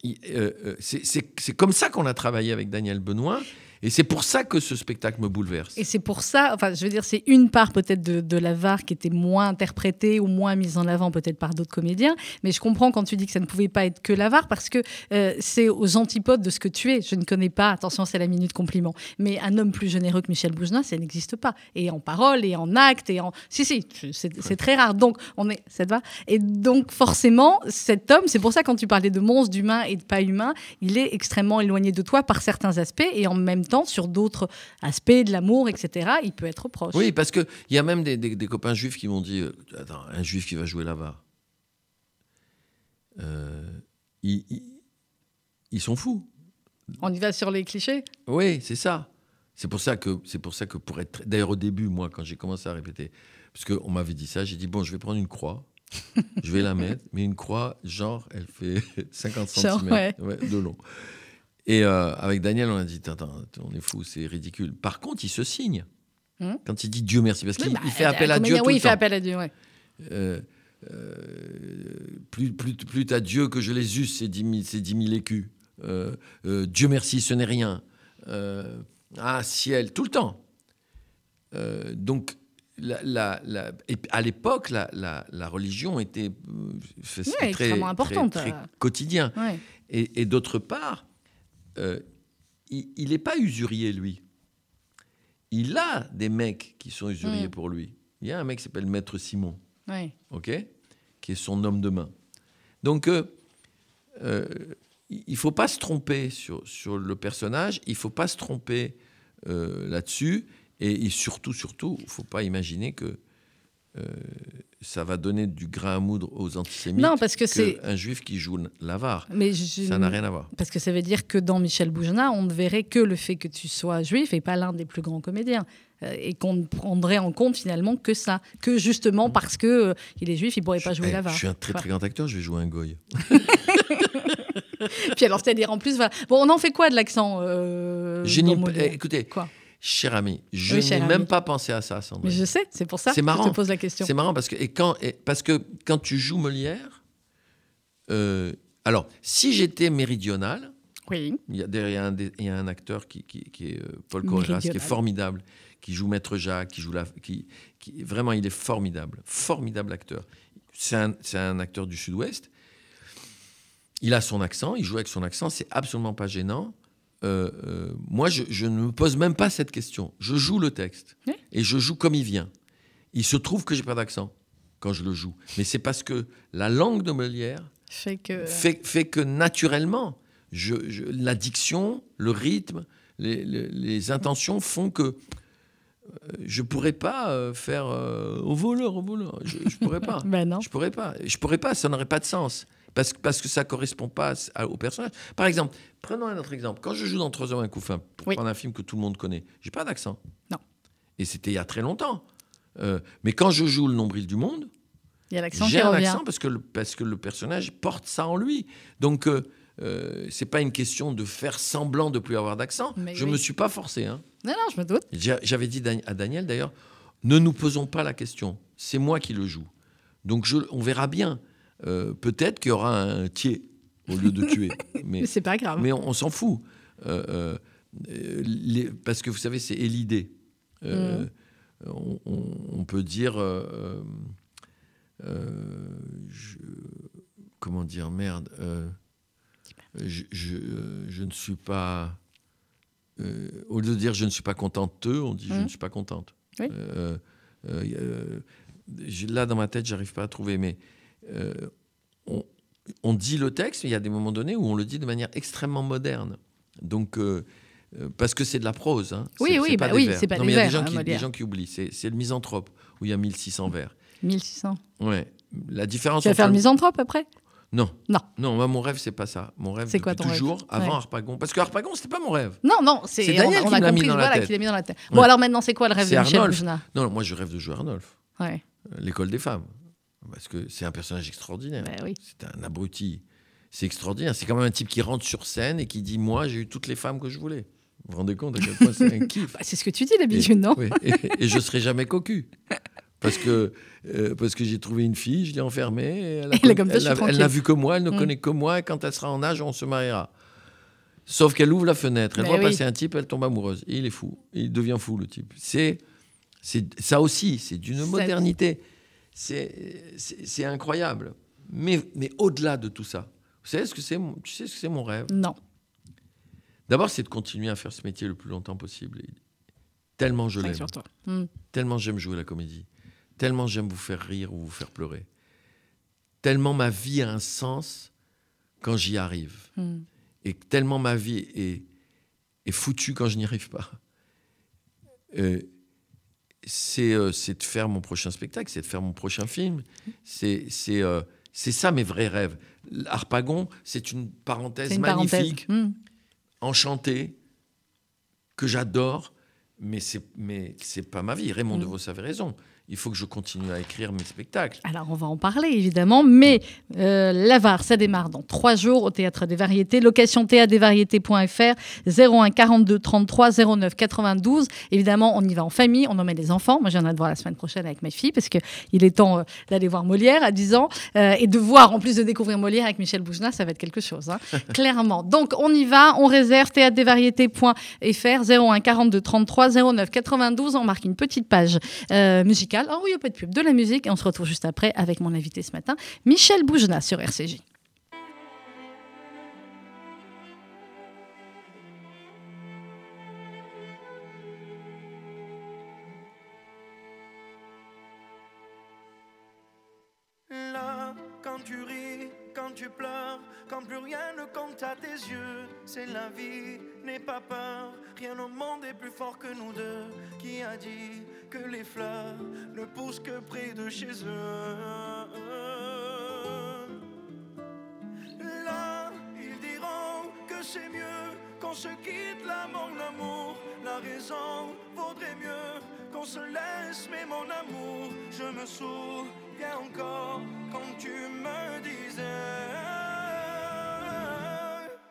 euh, euh, c'est comme ça qu'on a travaillé avec Daniel Benoît. Et c'est pour ça que ce spectacle me bouleverse. Et c'est pour ça, enfin, je veux dire, c'est une part peut-être de, de l'avare qui était moins interprétée ou moins mise en avant peut-être par d'autres comédiens. Mais je comprends quand tu dis que ça ne pouvait pas être que l'avare parce que euh, c'est aux antipodes de ce que tu es. Je ne connais pas, attention, c'est la minute compliment, mais un homme plus généreux que Michel Boujna, ça n'existe pas. Et en parole, et en acte, et en. Si, si, c'est c'est très rare. Donc, on est. Ça te va? Et donc, forcément, cet homme, c'est pour ça, quand tu parlais de monstre, d'humain et de pas humain, il est extrêmement éloigné de toi par certains aspects et en même temps, sur d'autres aspects de l'amour, etc., il peut être proche. Oui, parce qu'il y a même des, des- des copains juifs qui m'ont dit euh, Attends, un juif qui va jouer l'avare. Euh, ils, ils- ils sont fous. On y va sur les clichés? Oui, c'est ça. C'est pour ça que, c'est pour ça que pour être. D'ailleurs, au début, moi, quand j'ai commencé à répéter, parce qu'on m'avait dit ça, j'ai dit bon, je vais prendre une croix, je vais la mettre, mais une croix, genre, elle fait 50 Genre, cm ouais. de long. Et euh, avec Daniel, on a dit attends, on est fou, c'est ridicule. Par contre, il se signe. Hum. Quand il dit Dieu merci, parce qu'il Oui, bah, fait appel à Dieu tout Oui, le il fait temps. appel à Dieu, ouais. Euh, euh, plus, plus, plus à Dieu que je les eusse, ces 10 000, ces 10 000 écus. Euh, euh, Dieu merci, ce n'est rien. Euh, ah, ciel, tout le temps. Euh, donc, la, la- la- et à l'époque, la, religion était Ouais, très, extrêmement importante. très- très quotidien. Ouais. Et, et d'autre part, euh, il n'est pas usurier, lui. Il a des mecs qui sont usuriers Mm. pour lui. Il y a un mec qui s'appelle Maître Simon ok, qui est son homme de main. Donc, euh, euh, il ne faut pas se tromper sur, sur le personnage, il ne faut pas se tromper euh, là-dessus, et, et surtout, surtout, il ne faut pas imaginer que euh, ça va donner du grain à moudre aux antisémites. Non, parce que c'est- un juif qui joue l'avare. Mais je- Ça n'a rien à voir. Parce que ça veut dire que dans Michel Boujna, on ne verrait que le fait que tu sois juif et pas l'un des plus grands comédiens. Euh, et qu'on ne prendrait en compte finalement que ça. Que justement parce que euh, il est juif, il ne pourrait pas jouer Eh, l'avare. je suis un très très grand acteur, je vais jouer un goy. Puis alors, c'est-à-dire en plus, voilà. Bon, on en fait quoi de l'accent euh, Molière eh, écoutez, Quoi? Cher ami, je Oui, n'ai ami. même pas pensé à ça, Sandrine. Mais je sais, c'est pour ça que marrant. je te pose la question. C'est marrant parce que, et quand, et- parce que quand tu joues Molière, euh, alors, si j'étais méridional, Oui. il y a, derrière un, il y a un acteur qui, qui- qui est euh, Paul qui est formidable, qui joue Maître Jacques, qui joue la, qui, qui- vraiment, il est formidable, formidable acteur. C'est un, c'est un acteur du Sud-Ouest. Il a son accent, il joue avec son accent, c'est absolument pas gênant. Euh, euh, moi, je, je ne me pose même pas cette question. Je joue le texte Oui. et je joue comme il vient. Il se trouve que j'ai pas d'accent quand je le joue, mais c'est parce que la langue de Molière Fait que. fait, fait que naturellement, je, je- la diction, le rythme, les, les- les intentions font que euh, je pourrais pas euh, faire euh, au voleur, au voleur. Je, je pourrais pas. Ben non. Je pourrais pas. Je pourrais pas. Ça n'aurait pas de sens. Parce, que- parce que ça correspond pas à- au personnage. Par exemple, prenons un autre exemple. Quand je joue dans Trois hommes un couffin, pour Oui. prendre un film que tout le monde connaît, j'ai pas d'accent. Non. Et c'était il y a très longtemps. Euh, mais quand je joue le nombril du monde, j'ai un revient. accent parce que, le, parce que le personnage porte ça en lui. Donc, euh, euh, c'est pas une question de faire semblant de plus avoir d'accent. Je oui. me suis pas forcé. hein. Non, non, je me doute. J'a- J'avais dit à Daniel d'ailleurs, ne nous posons pas la question. C'est moi qui le joue. Donc, je, on verra bien. Euh, Peut-être qu'il y aura un tiers au lieu de tuer. Mais, Mais c'est pas grave. mais on, on s'en fout. Euh, euh, les- parce que vous savez, c'est élidé. Mm. on, on- on peut dire. je- comment dire Merde. je, je- je ne suis pas. au lieu de dire je ne suis pas contente on dit je Mm. ne suis pas contente. Oui. Là, dans ma tête, j'arrive pas à trouver, mais euh, on, on dit le texte, mais il y a des moments donnés où on le dit de manière extrêmement moderne. Donc, euh, euh, parce que c'est de la prose. hein. Oui, oui, bah oui, vers. c'est pas non, des mais il y a des vers, gens, hein, qui, des Molière. gens qui oublient. C'est le misanthrope, où il y a 1600 vers. 1600. Ouais. La différence Tu vas faire le misanthrope après? Non. Non. Non, moi, mon rêve, c'est pas ça. Mon rêve, C'est quoi ton rêve? toujours, avant Ouais. Harpagon. Parce que Harpagon, c'était pas mon rêve. Non, non, c'est Daniel on, a- on qui l'a mis compris, dans la voilà, mis dans la tête. Bon, Ouais. alors maintenant, c'est quoi le rêve de Michel. Boujna Non, non, moi, je rêve de jouer Arnolphe, Ouais, euh, l'école des femmes. Parce que c'est un personnage extraordinaire. bah oui. C'est un abruti. C'est extraordinaire. C'est quand même un type qui rentre sur scène et qui dit Moi, j'ai eu toutes les femmes que je voulais. Vous vous rendez compte à quel point c'est un kiff Bah, c'est ce que tu dis d'habitude, non Oui, et, et je serai jamais cocu. Parce que, euh, parce que j'ai trouvé une fille, je l'ai enfermée. et Elle a- comme elle a- elle tranquille. n'a vu que moi, elle ne Mm. connaît que moi. Et quand elle sera en âge, on se mariera. Sauf qu'elle ouvre la fenêtre, elle Mais voit oui. passer un type, elle tombe amoureuse. Et il est fou. Il devient fou, le type. C'est, c'est ça aussi, c'est d'une modernité. C'est, incroyable. Mais, mais au-delà de tout ça, vous savez ce que c'est Tu sais ce que c'est mon rêve? Non. D'abord, c'est de continuer à faire ce métier le plus longtemps possible. Tellement je l'aime. Hmm. Tellement j'aime jouer la comédie. Tellement j'aime vous faire rire ou vous faire pleurer. Tellement ma vie a un sens quand j'y arrive. Hmm. Et tellement ma vie est, est foutue quand je n'y arrive pas. Euh, c'est euh, c'est de faire mon prochain spectacle, c'est de faire mon prochain film. C'est euh, ça mes vrais rêves. Harpagon, c'est une parenthèse une magnifique, parenthèse. Hmm. enchantée, que j'adore, mais c'est pas ma vie. Raymond Mm. DeVos avait raison. Il faut que je continue à écrire mes spectacles. Alors, on va en parler, évidemment. Mais euh, l'Avare, ça démarre dans trois jours au Théâtre des Variétés. Location théâtresvariétés.fr 01 42 33 09 92. Évidemment, on y va en famille, on emmène les enfants. Moi, j'en ai de voir la semaine prochaine avec ma fille parce qu'il est temps euh, d'aller voir Molière à 10 ans. Euh, et de voir, en plus de découvrir Molière avec Michel Boujna, ça va être quelque chose. hein. Clairement. Donc, on y va, on réserve théâtresvariétés.fr 01 42 33 09 92. On marque une petite page euh, musicale. Ah oui, il n'y a pas de pub, de la musique. Et on se retrouve juste après avec mon invité ce matin, Michel Boujna sur RCJ. Là, quand tu ris, quand tu pleures, quand plus rien ne compte à tes yeux, c'est la vie, n'aie pas peur, rien au monde est plus fort que nous deux. Qui a dit que les fleurs ne poussent que près de chez eux. Là, ils diront que c'est mieux qu'on se quitte là, mon amour. La raison vaudrait mieux qu'on se laisse, mais mon amour, je me souviens encore quand tu me disais,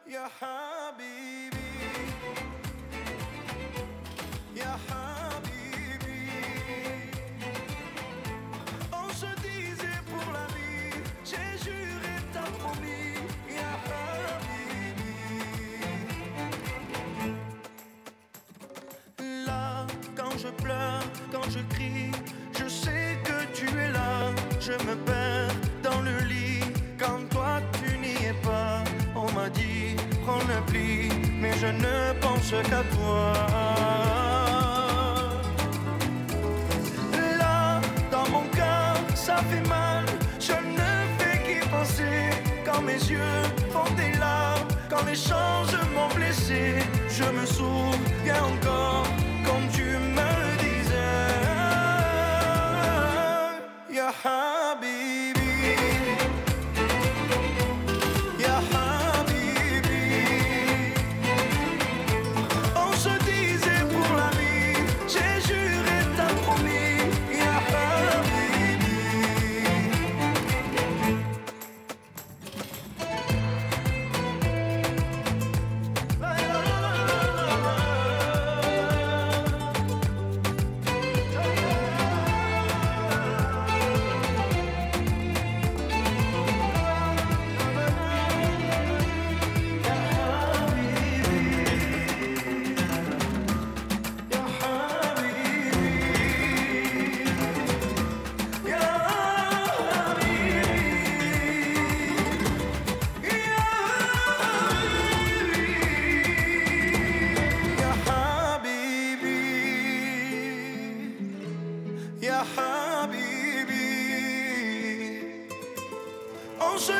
Ya quand je crie, je sais que tu es là. Je me perds dans le lit quand toi tu n'y es pas. On m'a dit, prends le pli, mais je ne pense qu'à toi. Là, dans mon cœur, ça fait mal. Je ne fais qu'y penser. Quand mes yeux font des larmes, quand les changes m'ont blessé, je me souviens encore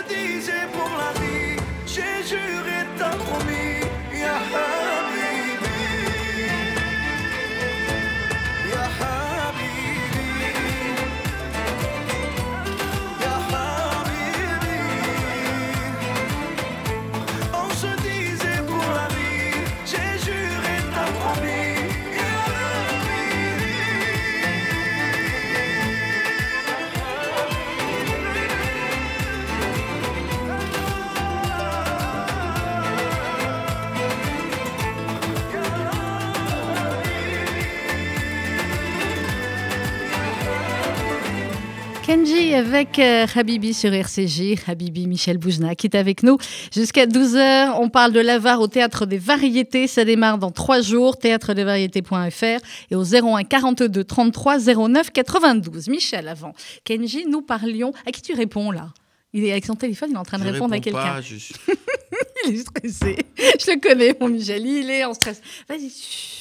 Disait pour la vie, j'ai juré, t'as promis, Ya Avec euh, Habibi sur RCJ, Habibi Michel Boujna qui est avec nous jusqu'à 12h. On parle de l'avare au Théâtre des Variétés. Ça démarre dans trois jours, théâtredesvariétés.fr et au 01 42 33 09 92. Michel, avant. Kenji, nous parlions. À qui tu réponds là? Il est avec son téléphone, il est en train de Je répondre à quelqu'un. je Il est stressé. Je le connais, mon Michel. Il est en stress. Vas-y.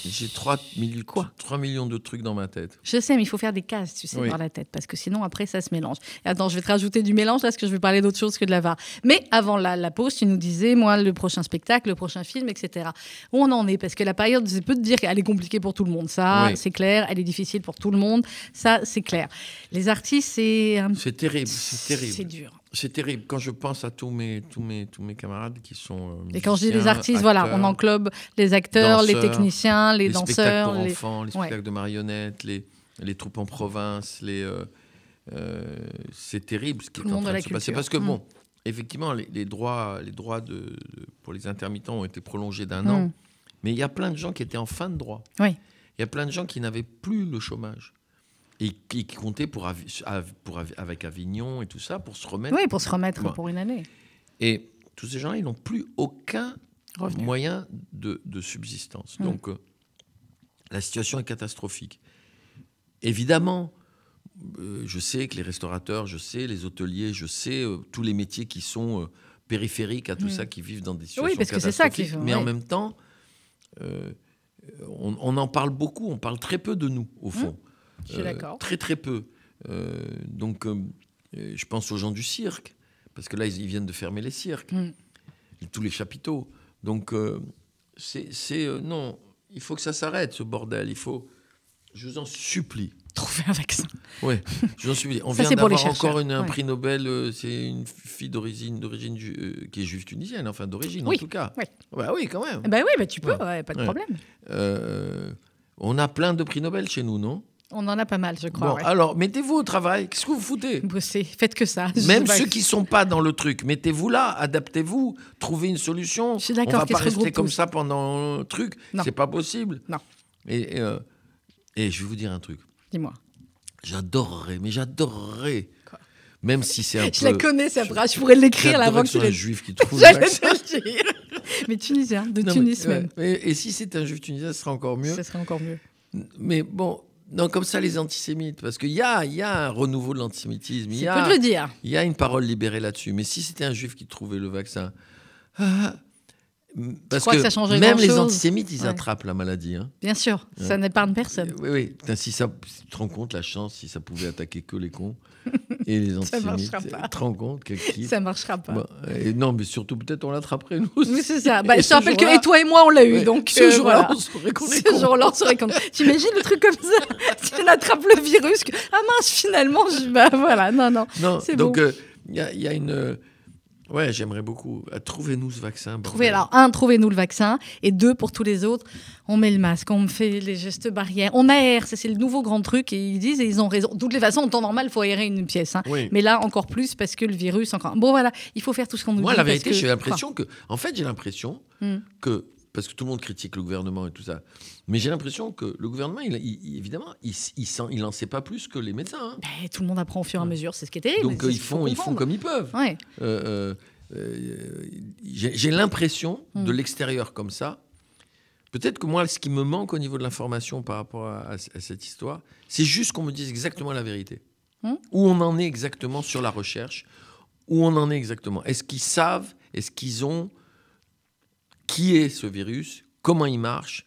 J'ai 3, milli- Quoi? 3 millions de trucs dans ma tête. Je sais, mais il faut faire des cases, tu sais, Oui. dans la tête, parce que sinon, après, ça se mélange. Et attends, je vais te rajouter du mélange, là, parce que je vais parler d'autre chose que de la VAR. Mais avant la, la pause, tu nous disais, moi, le prochain spectacle, le prochain film, etc. Où on en est? Parce que la période, je peux te dire qu'elle est compliquée pour tout le monde. Ça, Oui. c'est clair. Elle est difficile pour tout le monde. Ça, c'est clair. Les artistes, c'est... un- C'est terrible, c'est terrible. C'est dur. C'est terrible. Quand je pense à tous mes, tous mes, tous mes camarades qui sont. euh, Et quand je dis les artistes, voilà, on englobe les acteurs, les techniciens, les, les danseurs. spectacles pour les- enfants, les Ouais. spectacles de marionnettes, les, les troupes en province, les, euh, euh, c'est terrible ce qui est en train de se passer. Parce que Mm. bon, effectivement, les, les droits, les droits de, de- pour les intermittents ont été prolongés d'un Mm. an, mais il y a plein de gens qui étaient en fin de droit. Oui. Il y a plein de gens qui n'avaient plus le chômage et qui, comptaient pour, avec Avignon et tout ça pour se remettre. Oui, pour se remettre pour une année. Et tous ces gens-là, ils n'ont plus aucun Revenu. moyen de, de subsistance. Mm. Donc, euh, la situation est catastrophique. Évidemment, euh, je sais que les restaurateurs, je sais, les hôteliers, je sais, euh, tous les métiers qui sont périphériques à tout Mm. ça, qui vivent dans des situations parce que c'est ça catastrophiques. faut, Mais en même temps, on, on en parle beaucoup, on parle très peu de nous, au fond. Mm. Je Euh. Très, très peu. Euh, donc, euh, je pense aux gens du cirque, parce que là, ils, viennent de fermer les cirques, Mm. tous les chapiteaux. Donc, c'est. non, il faut que ça s'arrête, ce bordel. Il faut. Je vous en supplie, trouver un vaccin. Oui, j'en suis. On Ça, vient d'avoir encore une- un ouais. prix Nobel. euh, c'est une fille d'origine, d'origine euh, qui est juive tunisienne, enfin d'origine Oui, en tout cas. oui. Bah oui, quand même. Bah oui, bah tu peux, Ouais. ouais, pas de problème. Euh, on a plein de prix Nobel chez nous, non? On en a pas mal, je crois. Bon, ouais. alors mettez-vous au travail. Qu'est-ce que vous foutez Bossez, faites que ça. Je Même ceux qui sont pas dans le truc, mettez-vous là, adaptez-vous, trouvez une solution. Je suis On d'accord va qu'ils pas rester comme ça pendant le truc. C'est pas possible. Non. Et, euh, et je vais vous dire un truc. Dis-moi. J'adorerais, mais j'adorerais. Même si c'est un Je peu. la connais, cette phrase. Je pourrais l'écrire avant que que tu un juif qui trouve. Mais tunisien, de Non, mais- Tunis ouais. même. Et, et si c'est un juif tunisien, ce sera encore mieux. Ce serait encore mieux. Mais bon, non, comme ça, les antisémites, parce qu'il y a, y a un renouveau de l'antisémitisme. Il y a, le dire. il y a une parole libérée là-dessus. Mais si c'était un juif qui trouvait le vaccin. ah, parce crois que ça changerait même les antisémites, ils Ouais. attrapent la maladie. hein. Bien sûr, ça n'épargne personne. Oui, oui. Putain, si ça, tu te rends compte la chance si ça pouvait attaquer que les cons et les Ça antisémites. marchera pas. Tu te rends compte quel kiff. Ça marchera pas. Et non, mais surtout peut-être on l'attraperait nous aussi. Oui, c'est ça. Bah, Et je te rappelle que et toi et moi, on l'a eu. Ouais, donc, ce euh, jour-là, on saurait qu'on est Ce jour-là, on. T'imagines le truc comme ça Si on attrape le virus, que... ah mince, finalement, je... bah voilà, non, non. Non, donc bon. euh, il y, a- il y a une. Ouais, j'aimerais beaucoup. Euh, Trouvez-nous ce vaccin. Trouvez, alors, un, trouvez-nous le vaccin. Et deux, pour tous les autres, on met le masque, on fait les gestes barrières, on aère. Ça, c'est le nouveau grand truc. Et ils disent, et ils ont raison. De toutes les façons, en temps normal, il faut aérer une pièce. hein. Oui. Mais là, encore plus, parce que le virus, encore. Bon, voilà, il faut faire tout ce qu'on nous Moi, dit. la parce vérité, que- j'ai l'impression que. En fait, j'ai l'impression Hmm. que. Parce que tout le monde critique le gouvernement et tout ça. Mais j'ai l'impression que le gouvernement, il, il- évidemment, il, il, sent- il en sait pas plus que les médecins. hein. Ben, tout le monde apprend au fur et à mesure, c'est ce qui est terrible. Donc euh, ils, font, ils font comme ils peuvent. Ouais. Euh, euh, j'ai l'impression de Mm. l'extérieur comme ça. Peut-être que moi, ce qui me manque au niveau de l'information par rapport à, à- à cette histoire, c'est juste qu'on me dise exactement la vérité. Mm. Où on en est exactement sur la recherche, où on en est exactement? Est-ce qu'ils savent, est-ce qu'ils ont qui est ce virus, comment il marche,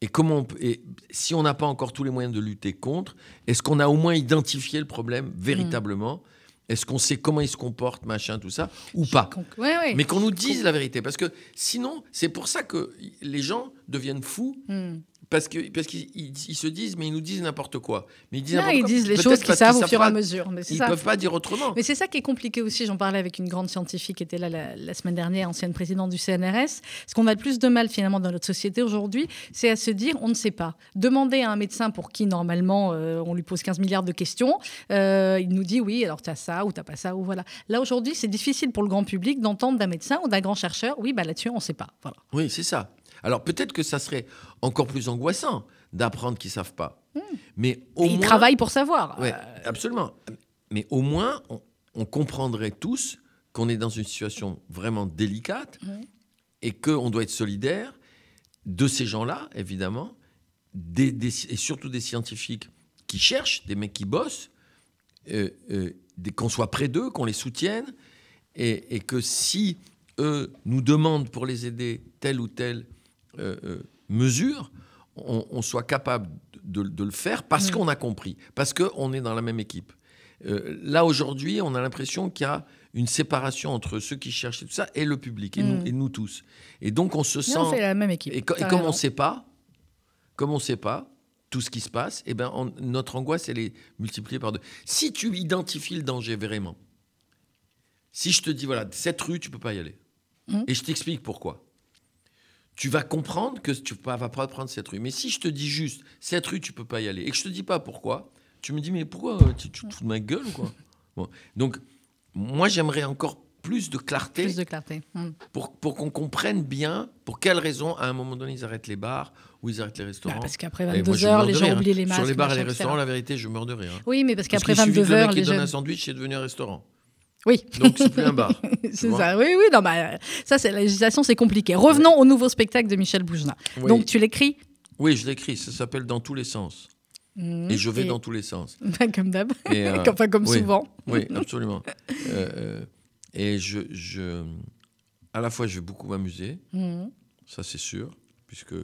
et comment on peut- et si on n'a pas encore tous les moyens de lutter contre, est-ce qu'on a au moins identifié le problème véritablement? Est-ce qu'on sait comment il se comporte, machin, tout ça, ou pas? Donc, ouais, ouais. Mais qu'on nous dise la vérité, parce que sinon, c'est pour ça que les gens deviennent fous, Hmm. Parce que parce qu'ils ils- ils se disent, mais ils nous disent n'importe quoi. Mais ils disent Non, ils quoi, disent les choses qu'ils savent au fur et à mesure. Mais Ils ça. peuvent pas dire autrement. Mais c'est ça qui est compliqué aussi. J'en parlais avec une grande scientifique qui était là la, la semaine dernière, ancienne présidente du CNRS. Ce qu'on a le plus de mal finalement dans notre société aujourd'hui, c'est à se dire on ne sait pas. Demander à un médecin pour qui normalement euh, on lui pose 15 milliards de questions, euh, il nous dit oui, alors tu as ça ou tu pas ça ou voilà. Là aujourd'hui, c'est difficile pour le grand public d'entendre d'un médecin ou d'un grand chercheur oui, bah là-dessus on ne sait pas. Voilà. Oui, c'est ça. Alors peut-être que ça serait encore plus angoissant d'apprendre qu'ils savent pas. Mais au ils moins, travaillent pour savoir. Absolument. Mais au moins, on, on comprendrait tous qu'on est dans une situation vraiment délicate Mhm. et qu'on doit être solidaire de ces gens-là, évidemment, des- des- et surtout des scientifiques qui cherchent, des mecs qui bossent, euh, euh, qu'on soit près d'eux, qu'on les soutienne, et, et que si eux nous demandent pour les aider telle ou telle euh, euh, mesure, on, on soit capable de, de le faire parce Mm. qu'on a compris, parce qu'on est dans la même équipe. Euh, là, aujourd'hui, on a l'impression qu'il y a une séparation entre ceux qui cherchent et tout ça et le public, et, Mm. nous, et nous tous. Et donc, on se sent... non, c'est la même équipe. Et, co- et T'as comme on ne sait pas, comme on sait pas tout ce qui se passe, eh ben, on- notre angoisse, elle est multipliée par deux. Si tu identifies le danger vraiment, si je te dis, voilà, cette rue, tu peux pas y aller, Mhm. et je t'explique pourquoi, tu vas comprendre que tu ne vas pas prendre cette rue. Mais si je te dis juste, cette rue, tu peux pas y aller, et que je te dis pas pourquoi, tu me dis, mais pourquoi euh, tu, tu te fous de ma gueule ou quoi? Bon. Donc, moi, j'aimerais encore plus de clarté Plus de clarté. Hmm. pour, pour qu'on comprenne bien pour quelles raisons, à un moment donné, ils arrêtent les bars ou ils arrêtent les restaurants. Bah, parce qu'après Et moi, 22 je heures, meurs les de gens hein. oublient les masques. Sur les bars et les restaurants, la vérité, je meurs de rire. hein. Oui, mais parce qu'après qu'il suffit 22 que le heures, mec qui donne un sandwich, c'est devenu un restaurant. Oui, Donc, c'est plus un bar. c'est ça. Oui, oui, non, bah, ça, c'est la législation, c'est compliqué. Revenons au nouveau spectacle de Michel Boujna. Oui. Donc, tu l'écris? Oui, je l'écris. Ça s'appelle Dans tous les sens. Mhm. Et je vais Et- dans tous les sens. Bah, comme d'hab. Euh, enfin, comme oui. souvent. Oui, absolument. Euh, et je, je, à la fois, je vais beaucoup m'amuser. Mhm. Ça, c'est sûr, puisque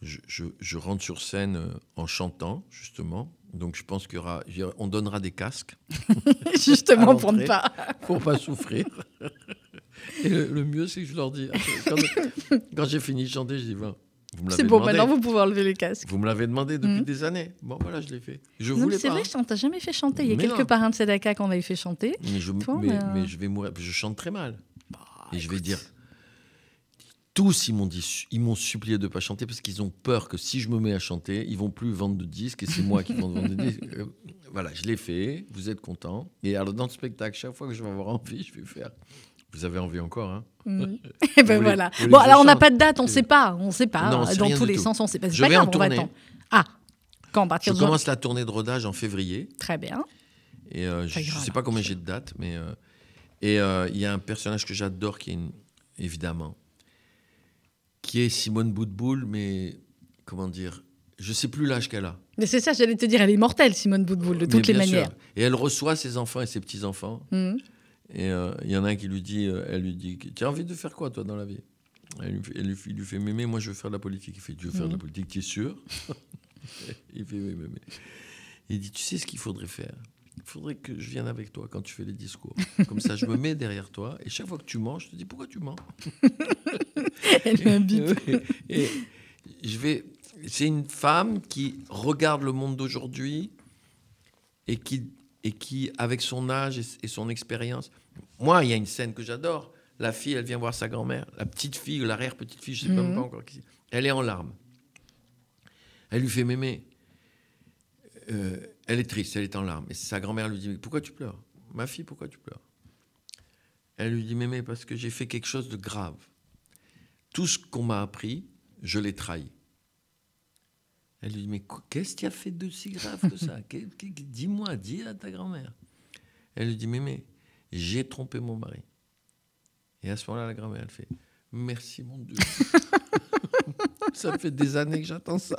je, je- je rentre sur scène euh, en chantant, justement. Donc, je pense qu'il y aura, on donnera des casques Justement, pour ne pas. pour pas souffrir. Et le, le mieux, c'est que je leur dis, quand, quand j'ai fini de chanter, je dis, me C'est bon, demandé. maintenant vous pouvez enlever les casques. Vous me l'avez demandé depuis Mhm. des années. Bon, voilà, je l'ai fait. Je Non, voulais c'est vrai, on t'a jamais fait chanter. Il y a Mais quelques non. parrains de Sedaka qu'on avait fait chanter. Mais je, Toi, mais, mais, euh, je vais mourir. Je chante très mal. Bah, Et je vais dire. Tous, ils m'ont dit, ils m'ont supplié de pas chanter parce qu'ils ont peur que si je me mets à chanter, ils vont plus vendre de disques et c'est moi qui vends vendre des disques. Euh, voilà, je l'ai fait. Vous êtes content. Et alors dans le spectacle, chaque fois que je vais avoir envie, je vais faire. Vous avez envie encore, hein? Et ben voulez- voilà. Bon, je alors on n'a pas de date, on ne sait pas. On ne sait pas. Non, Dans tous les tout. sens, on ne sait pas. Je pas vais en grave, va tournée. Ah, quand Je partir de commence la tournée de rodage en février. Très bien. Et euh, je ne sais pas combien j'ai de dates, mais. euh, et il y a un personnage que j'adore qui est, une- évidemment, qui est Simone Boutboul, mais. Comment dire Je sais plus l'âge qu'elle a. Mais c'est ça, j'allais te dire, elle est immortelle, Simone Boutboul, de toutes les manières. sûr. Et elle reçoit ses enfants et ses petits-enfants. Mhm. Et euh, il y en a un qui lui dit, euh, elle lui dit, tu as envie de faire quoi toi dans la vie? Elle lui, elle il lui fait, mémé, moi je veux faire de la politique. Il fait, tu veux faire de la Mhm. politique, tu es sûr? Il fait, oui, mémé. Il dit, tu sais ce qu'il faudrait faire? Il faudrait que je vienne avec toi quand tu fais les discours. Comme ça, je me mets derrière toi et chaque fois que tu mens, je te dis pourquoi tu mens? Elle bip. et je vais. C'est une femme qui regarde le monde d'aujourd'hui et qui, et qui, avec son âge et, et son expérience. Moi, il y a une scène que j'adore. La fille, elle vient voir sa grand-mère. La petite fille, l'arrière-petite fille, je ne sais même Mhm. pas encore qui c'est. Elle est en larmes. Elle lui fait mémé. Euh, elle est triste, elle est en larmes. Et sa grand-mère lui dit Mais Pourquoi tu pleures? Ma fille, pourquoi tu pleures? Elle lui dit Mémé, parce que j'ai fait quelque chose de grave. Tout ce qu'on m'a appris, je l'ai trahi. Elle lui dit Mais qu- qu'est-ce qu'il y a fait de si grave que ça? Dis-moi, dis à ta grand-mère. Elle lui dit Mémé, j'ai trompé mon mari. Et à ce moment-là, la grand-mère, elle fait Merci, mon Dieu. ça fait des années que j'attends ça.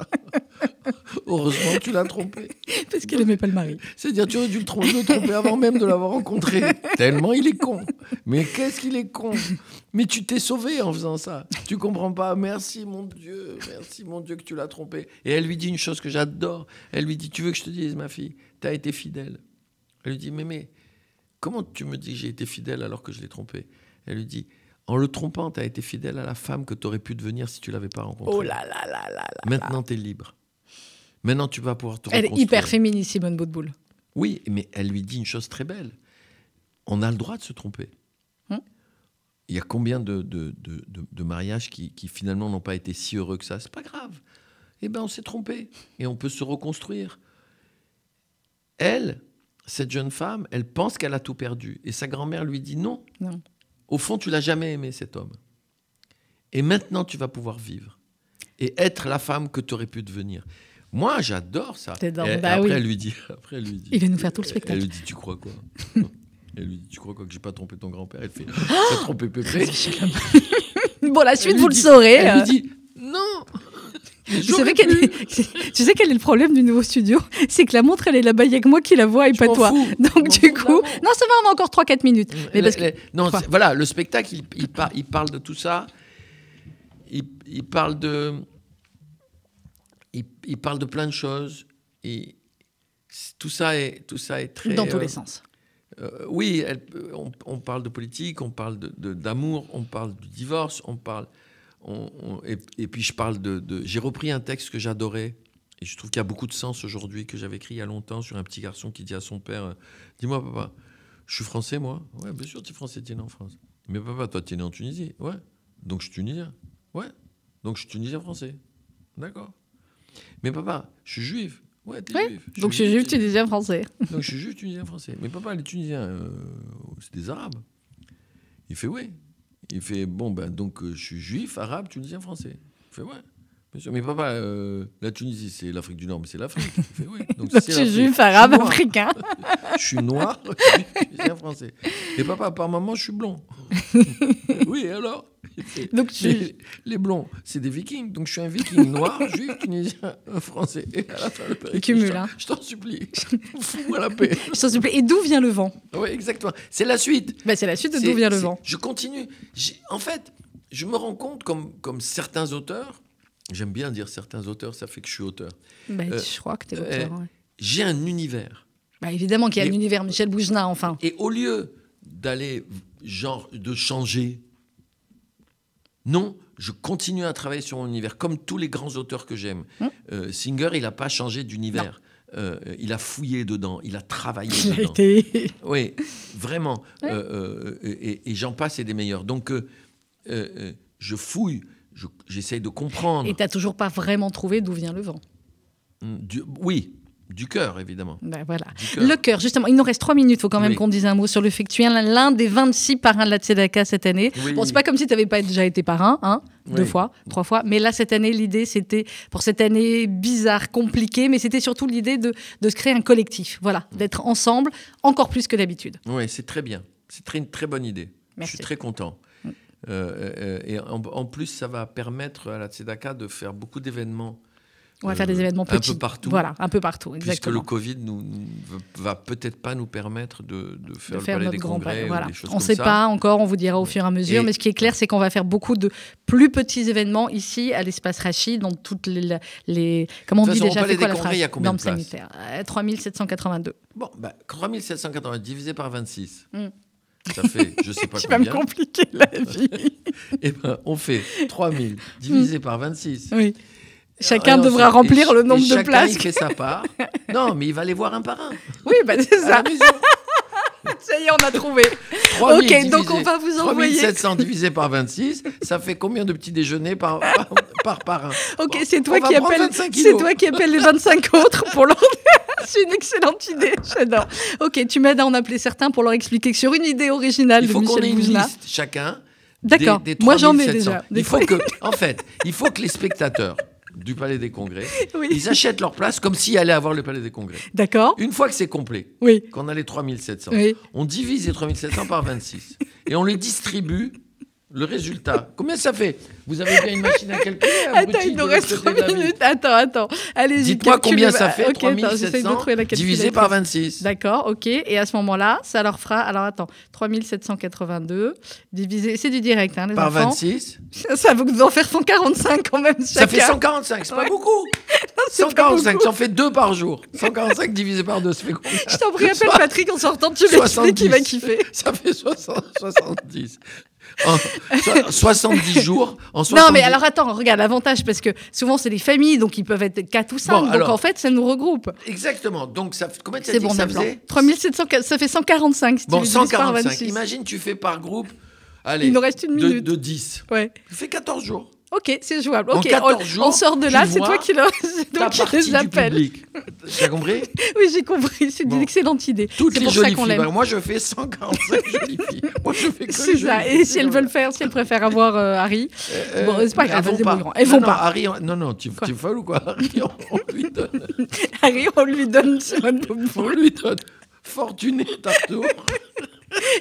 Heureusement que tu l'as trompé. Parce qu'elle n'aimait pas le mari. C'est-à-dire, tu aurais dû le trom- le tromper avant même de l'avoir rencontré. Tellement il est con. Mais qu'est-ce qu'il est con. Mais tu t'es sauvé en faisant ça. Tu comprends pas. Merci, mon Dieu. Merci, mon Dieu, que tu l'as trompé. Et elle lui dit une chose que j'adore. Elle lui dit Tu veux que je te dise, ma fille, tu as été fidèle. Elle lui dit Mais, mais, comment tu me dis que j'ai été fidèle alors que je l'ai trompé? Elle lui dit En le trompant, tu as été fidèle à la femme que tu aurais pu devenir si tu l'avais pas rencontrée. Oh là là là là là. Maintenant, tu es libre. Maintenant, tu vas pouvoir te Elle est hyper féministe, Simone Boutboul. Oui, mais elle lui dit une chose très belle. On a le droit de se tromper. Hum. Il y a combien de, de, de- de- de mariages qui, qui finalement n'ont pas été si heureux que ça? C'est pas grave. Eh bien, on s'est trompé. Et on peut se reconstruire. Elle, cette jeune femme, elle pense qu'elle a tout perdu. Et sa grand-mère lui dit non. Non. Au fond, tu l'as jamais aimé, cet homme. Et maintenant, tu vas pouvoir vivre. Et être la femme que tu aurais pu devenir. Moi, j'adore ça. Et- et bah après, oui. elle lui dit, après, elle lui dit, Il va nous faire tout le elle spectacle. lui dit, tu crois quoi? Elle lui dit, tu crois quoi que j'ai pas trompé ton grand-père? Elle fait, t'as trompé Pépé. Bon, la suite, Elle vous le saurez. Elle euh. lui dit, non. Tu sais, quel est... tu sais quel est le problème du nouveau studio? C'est que la montre, elle est là-bas, il n'y a que moi qui la vois et Je pas toi. fous. Donc, du coup. Non, ça va, on a encore 3-4 minutes. Mais parce que- Les- les- non, voilà, le spectacle, il, il, par- il parle de tout ça. Il, il parle de. Il, il parle de plein de choses. Et tout ça est, tout ça est très. Dans tous euh, les sens. euh, oui, elle- on, on parle de politique, on parle de- de- d'amour, on parle du divorce, on parle. on- on- et, et puis je parle de. de- J'ai repris un texte que j'adorais. Et je trouve qu'il y a beaucoup de sens aujourd'hui, que j'avais écrit il y a longtemps sur un petit garçon qui dit à son père euh, Dis-moi, papa, je suis français, moi? Ouais, bien sûr, tu es français, tu es né en France. Mais papa, toi, tu es né en Tunisie? Ouais. Donc je suis tunisien? Ouais. Donc je suis tunisien français. D'accord. Mais papa, je suis juif. Ouais, t'es Ouais. juif. Donc, je suis juif tu tunisien français. donc je suis juif tunisien français. Mais papa, les Tunisiens, euh, c'est des Arabes. Il fait oui. Il fait bon, ben donc euh, je suis juif, arabe, tunisien, français. Il fait ouais. Sûr. Mais papa, euh, la Tunisie, c'est l'Afrique du Nord, mais c'est l'Afrique. Il fait oui. Donc, Donc, c'est je suis juif, arabe, Je suis noir. africain. Je suis noir, je suis tunisien, français. Et papa, par maman, je suis blond. oui, alors? Donc, les, les blonds, c'est des vikings. Donc je suis un viking noir, juif, tunisien, français. Et à la fin, le père, cumule, je t'en- supplie. Fous-moi la paix. Je t'en supplie. Et d'où vient le vent? Oui, exactement. C'est la suite. bah, C'est la suite de d'où vient le vent. Je continue. En fait, je me rends compte, comme, comme certains auteurs, j'aime bien dire certains auteurs, ça fait que je suis auteur. Bah, Euh, je crois que t'es euh, l'auteur. ouais. J'ai un univers. Bah, évidemment qu'il y a mais- l'univers Michel Boujna, enfin. Et au lieu d'aller, genre, de changer, Non, je continue à travailler sur mon univers, comme tous les grands auteurs que j'aime. Hum. Euh, Singer, il n'a pas changé d'univers. Euh, il a fouillé dedans, il a travaillé Il a été. Oui, vraiment. Ouais. Euh, et et j'en passe et des meilleurs. Donc, je fouille, je- j'essaye de comprendre. Et t'as toujours pas vraiment trouvé d'où vient le vent? Du- oui, du cœur, évidemment. Ben voilà. Le cœur, justement, il nous reste trois minutes. Il faut quand même Oui. qu'on dise un mot sur le fait que tu es l'un- des 26 parrains de la Tzedaka cette année. Oui. Bon, c'est pas comme si tu n'avais pas déjà été parrain, hein, deux fois, trois fois. Mais là, cette année, l'idée, c'était, pour cette année bizarre, compliquée, mais c'était surtout l'idée de, de se créer un collectif. Voilà, d'être ensemble, encore plus que d'habitude. Oui, c'est très bien. C'est très, une très bonne idée. Merci. Je suis très content. Mm. Euh, euh, et en, en plus, ça va permettre à la Tzedaka de faire beaucoup d'événements. On va euh, faire des événements un peu petits. partout. Voilà, un peu partout, Puisque exactement. le Covid nous, va peut-être pas nous permettre de, de faire de le faire palais notre des grand congrès ou Voilà. des choses On ne sait ça. pas encore, on vous dira au fur et à mesure. Et- mais ce qui est clair, c'est qu'on va faire beaucoup de plus petits événements ici à l'espace Rachid, dans toutes les. les- comment on dit façon, déjà c'est quoi la Congrès, il y a combien de places sanitaires. Euh, 3782. Bon, bah, 3780 divisé par 26. Mm. Ça fait, je sais pas Tu vas me combien. compliquer la vie. Eh ben, on fait 3000 divisé par 26. oui. Chacun devra remplir le nombre de places. il fait sa part. Non, mais il va les voir un par un. Oui, bah, c'est ça. Ça y est, on a trouvé. 3000 Ok, donc on va vous envoyer. 3700 divisé par 26, ça fait combien de petits déjeuners par, par, par parrain? Ok, Bon, c'est toi qui appelle. 25 C'est kilos. toi qui appelle les 25 autres pour leur. c'est une excellente idée. J'adore. Ok, tu m'aides à en appeler certains pour leur expliquer que sur une idée originale Il de faut qu'on Michel ait une liste chacun. D'accord. Moi, j'en ai 3700. déjà. Des Il faut que, en fait, il faut que les spectateurs du Palais des Congrès, Oui. ils achètent leur place comme s'ils allaient avoir le Palais des Congrès. D'accord. Une fois que c'est complet, Oui. qu'on a les 3700, Oui. on divise les 3700 par 26 et on les distribue. Le résultat, combien ça fait? Vous avez bien une machine à calculer Attends, il nous reste l'autre 3 côté de la ville minutes. Attends, attends. Allez-y. Dites-moi combien ça fait Ok, attends, j'essaye de 3700 trouver la divisé par 26. D'accord, ok. Et à ce moment-là, ça leur fera. Alors attends, 3782 divisé. C'est du direct, hein, les Par enfants. 26, Ça va vous en faire 145 quand même. ça fait chacun. 145, c'est pas Ouais. beaucoup. c'est pas 145, beaucoup. ça en fait deux par jour. 145 divisé par 2, ça fait combien? Je t'en prie, appelle Patrick en sortant, tu l'expliques, il va 70. kiffer. Ça fait 60, 70. En so- 70 jours. En 70... Non, mais alors attends, regarde l'avantage, parce que souvent c'est des familles, donc ils peuvent être 4 ou 5. Bon, donc alors- en fait, ça nous regroupe. Exactement. Donc, ça, combien tu C'est bon, que ça faisait 3700, ça fait 145 si Bon, tu le divises par 145. 26. Imagine, tu fais par groupe. Allez, Il nous reste une de, minute. de 10. Ouais. Ça fait 14 jours. Ok, c'est jouable. En Ok, 14 on, jours, on sort de là, c'est toi qui, le, c'est toi Ta qui partie les du appelles. public. Tu as compris Oui, j'ai compris, c'est une excellente idée. Toutes les jolies filles. Ben, moi, je fais 145 jolies filles. Moi, je fais que C'est ça. Et si elles veulent faire, si elles préfèrent avoir euh, Harry, Euh, bon, c'est pas grave, elles vont pas. Elles Non, vont non, pas. Harry, on- non, non, tu, tu es folle ou quoi Harry, on, on lui donne. Harry, on lui donne Simone On lui donne. Fortuné Tartour.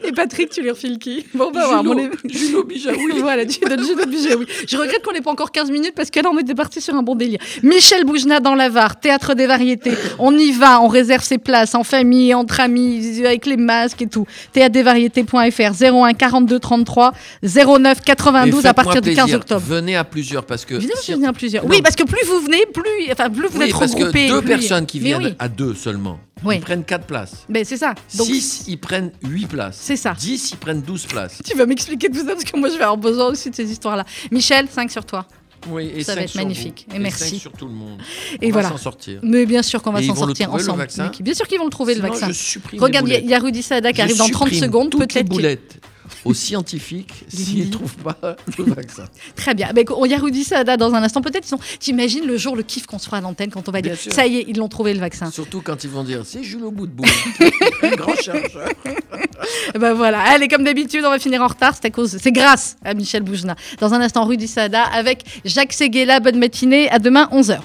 Et Patrick, tu lui refiles qui? Bon, on va voir. Mon... Julo, Julo Bijaoui. voilà, tu donnes Juno Bijaoui. Je regrette qu'on n'ait pas encore 15 minutes parce que là, on était parti sur un bon délire. Michel Boujna dans la Var, théâtre des variétés. On y va, on réserve ses places en famille, entre amis, avec les masques et tout. Théâtre-des-variétés.fr 01 42 33 09 Et 92 à partir du 15 plaisir, octobre. Venez à plusieurs parce que. Évidemment, si- je viens à plusieurs. Non. Oui, parce que plus vous venez, plus, enfin, plus vous Oui, êtes parce que regroupés. deux plus- personnes qui viennent oui. à deux seulement, Oui. ils prennent quatre places. Ben, c'est ça. Donc, 6, ils prennent 8 places. C'est ça. 10, ils prennent 12 places. tu vas m'expliquer tout ça parce que moi, je vais avoir besoin aussi de ces histoires-là. Michel, 5 sur toi. Oui, et Ça va être magnifique. vous. Et merci. cinq sur tout le monde. Et On voilà. va s'en sortir. Mais bien sûr qu'on va s'en sortir ensemble. vaccin Mais Bien sûr qu'ils vont le trouver, Sinon, le vaccin. je Regarde, il y a- Sada qui Je arrive dans 30 supprime secondes. Peut-être aux scientifiques s'ils ne trouvent pas le vaccin. Très bien. Ben, il y a Rudy Sada dans un instant. Peut-être ils sont. T'imagines le jour, le kiff qu'on se fera à l'antenne quand on va Bien dire sûr. ça y est, ils l'ont trouvé le vaccin. Surtout quand ils vont dire c'est Jules au bout de bout. grand chercheur. Ben voilà. Allez, comme d'habitude, on va finir en retard. C'est à cause, c'est grâce à Michel Boujna. Dans un instant, Rudy Sada avec Jacques Seguela. Bonne matinée. À demain, 11h.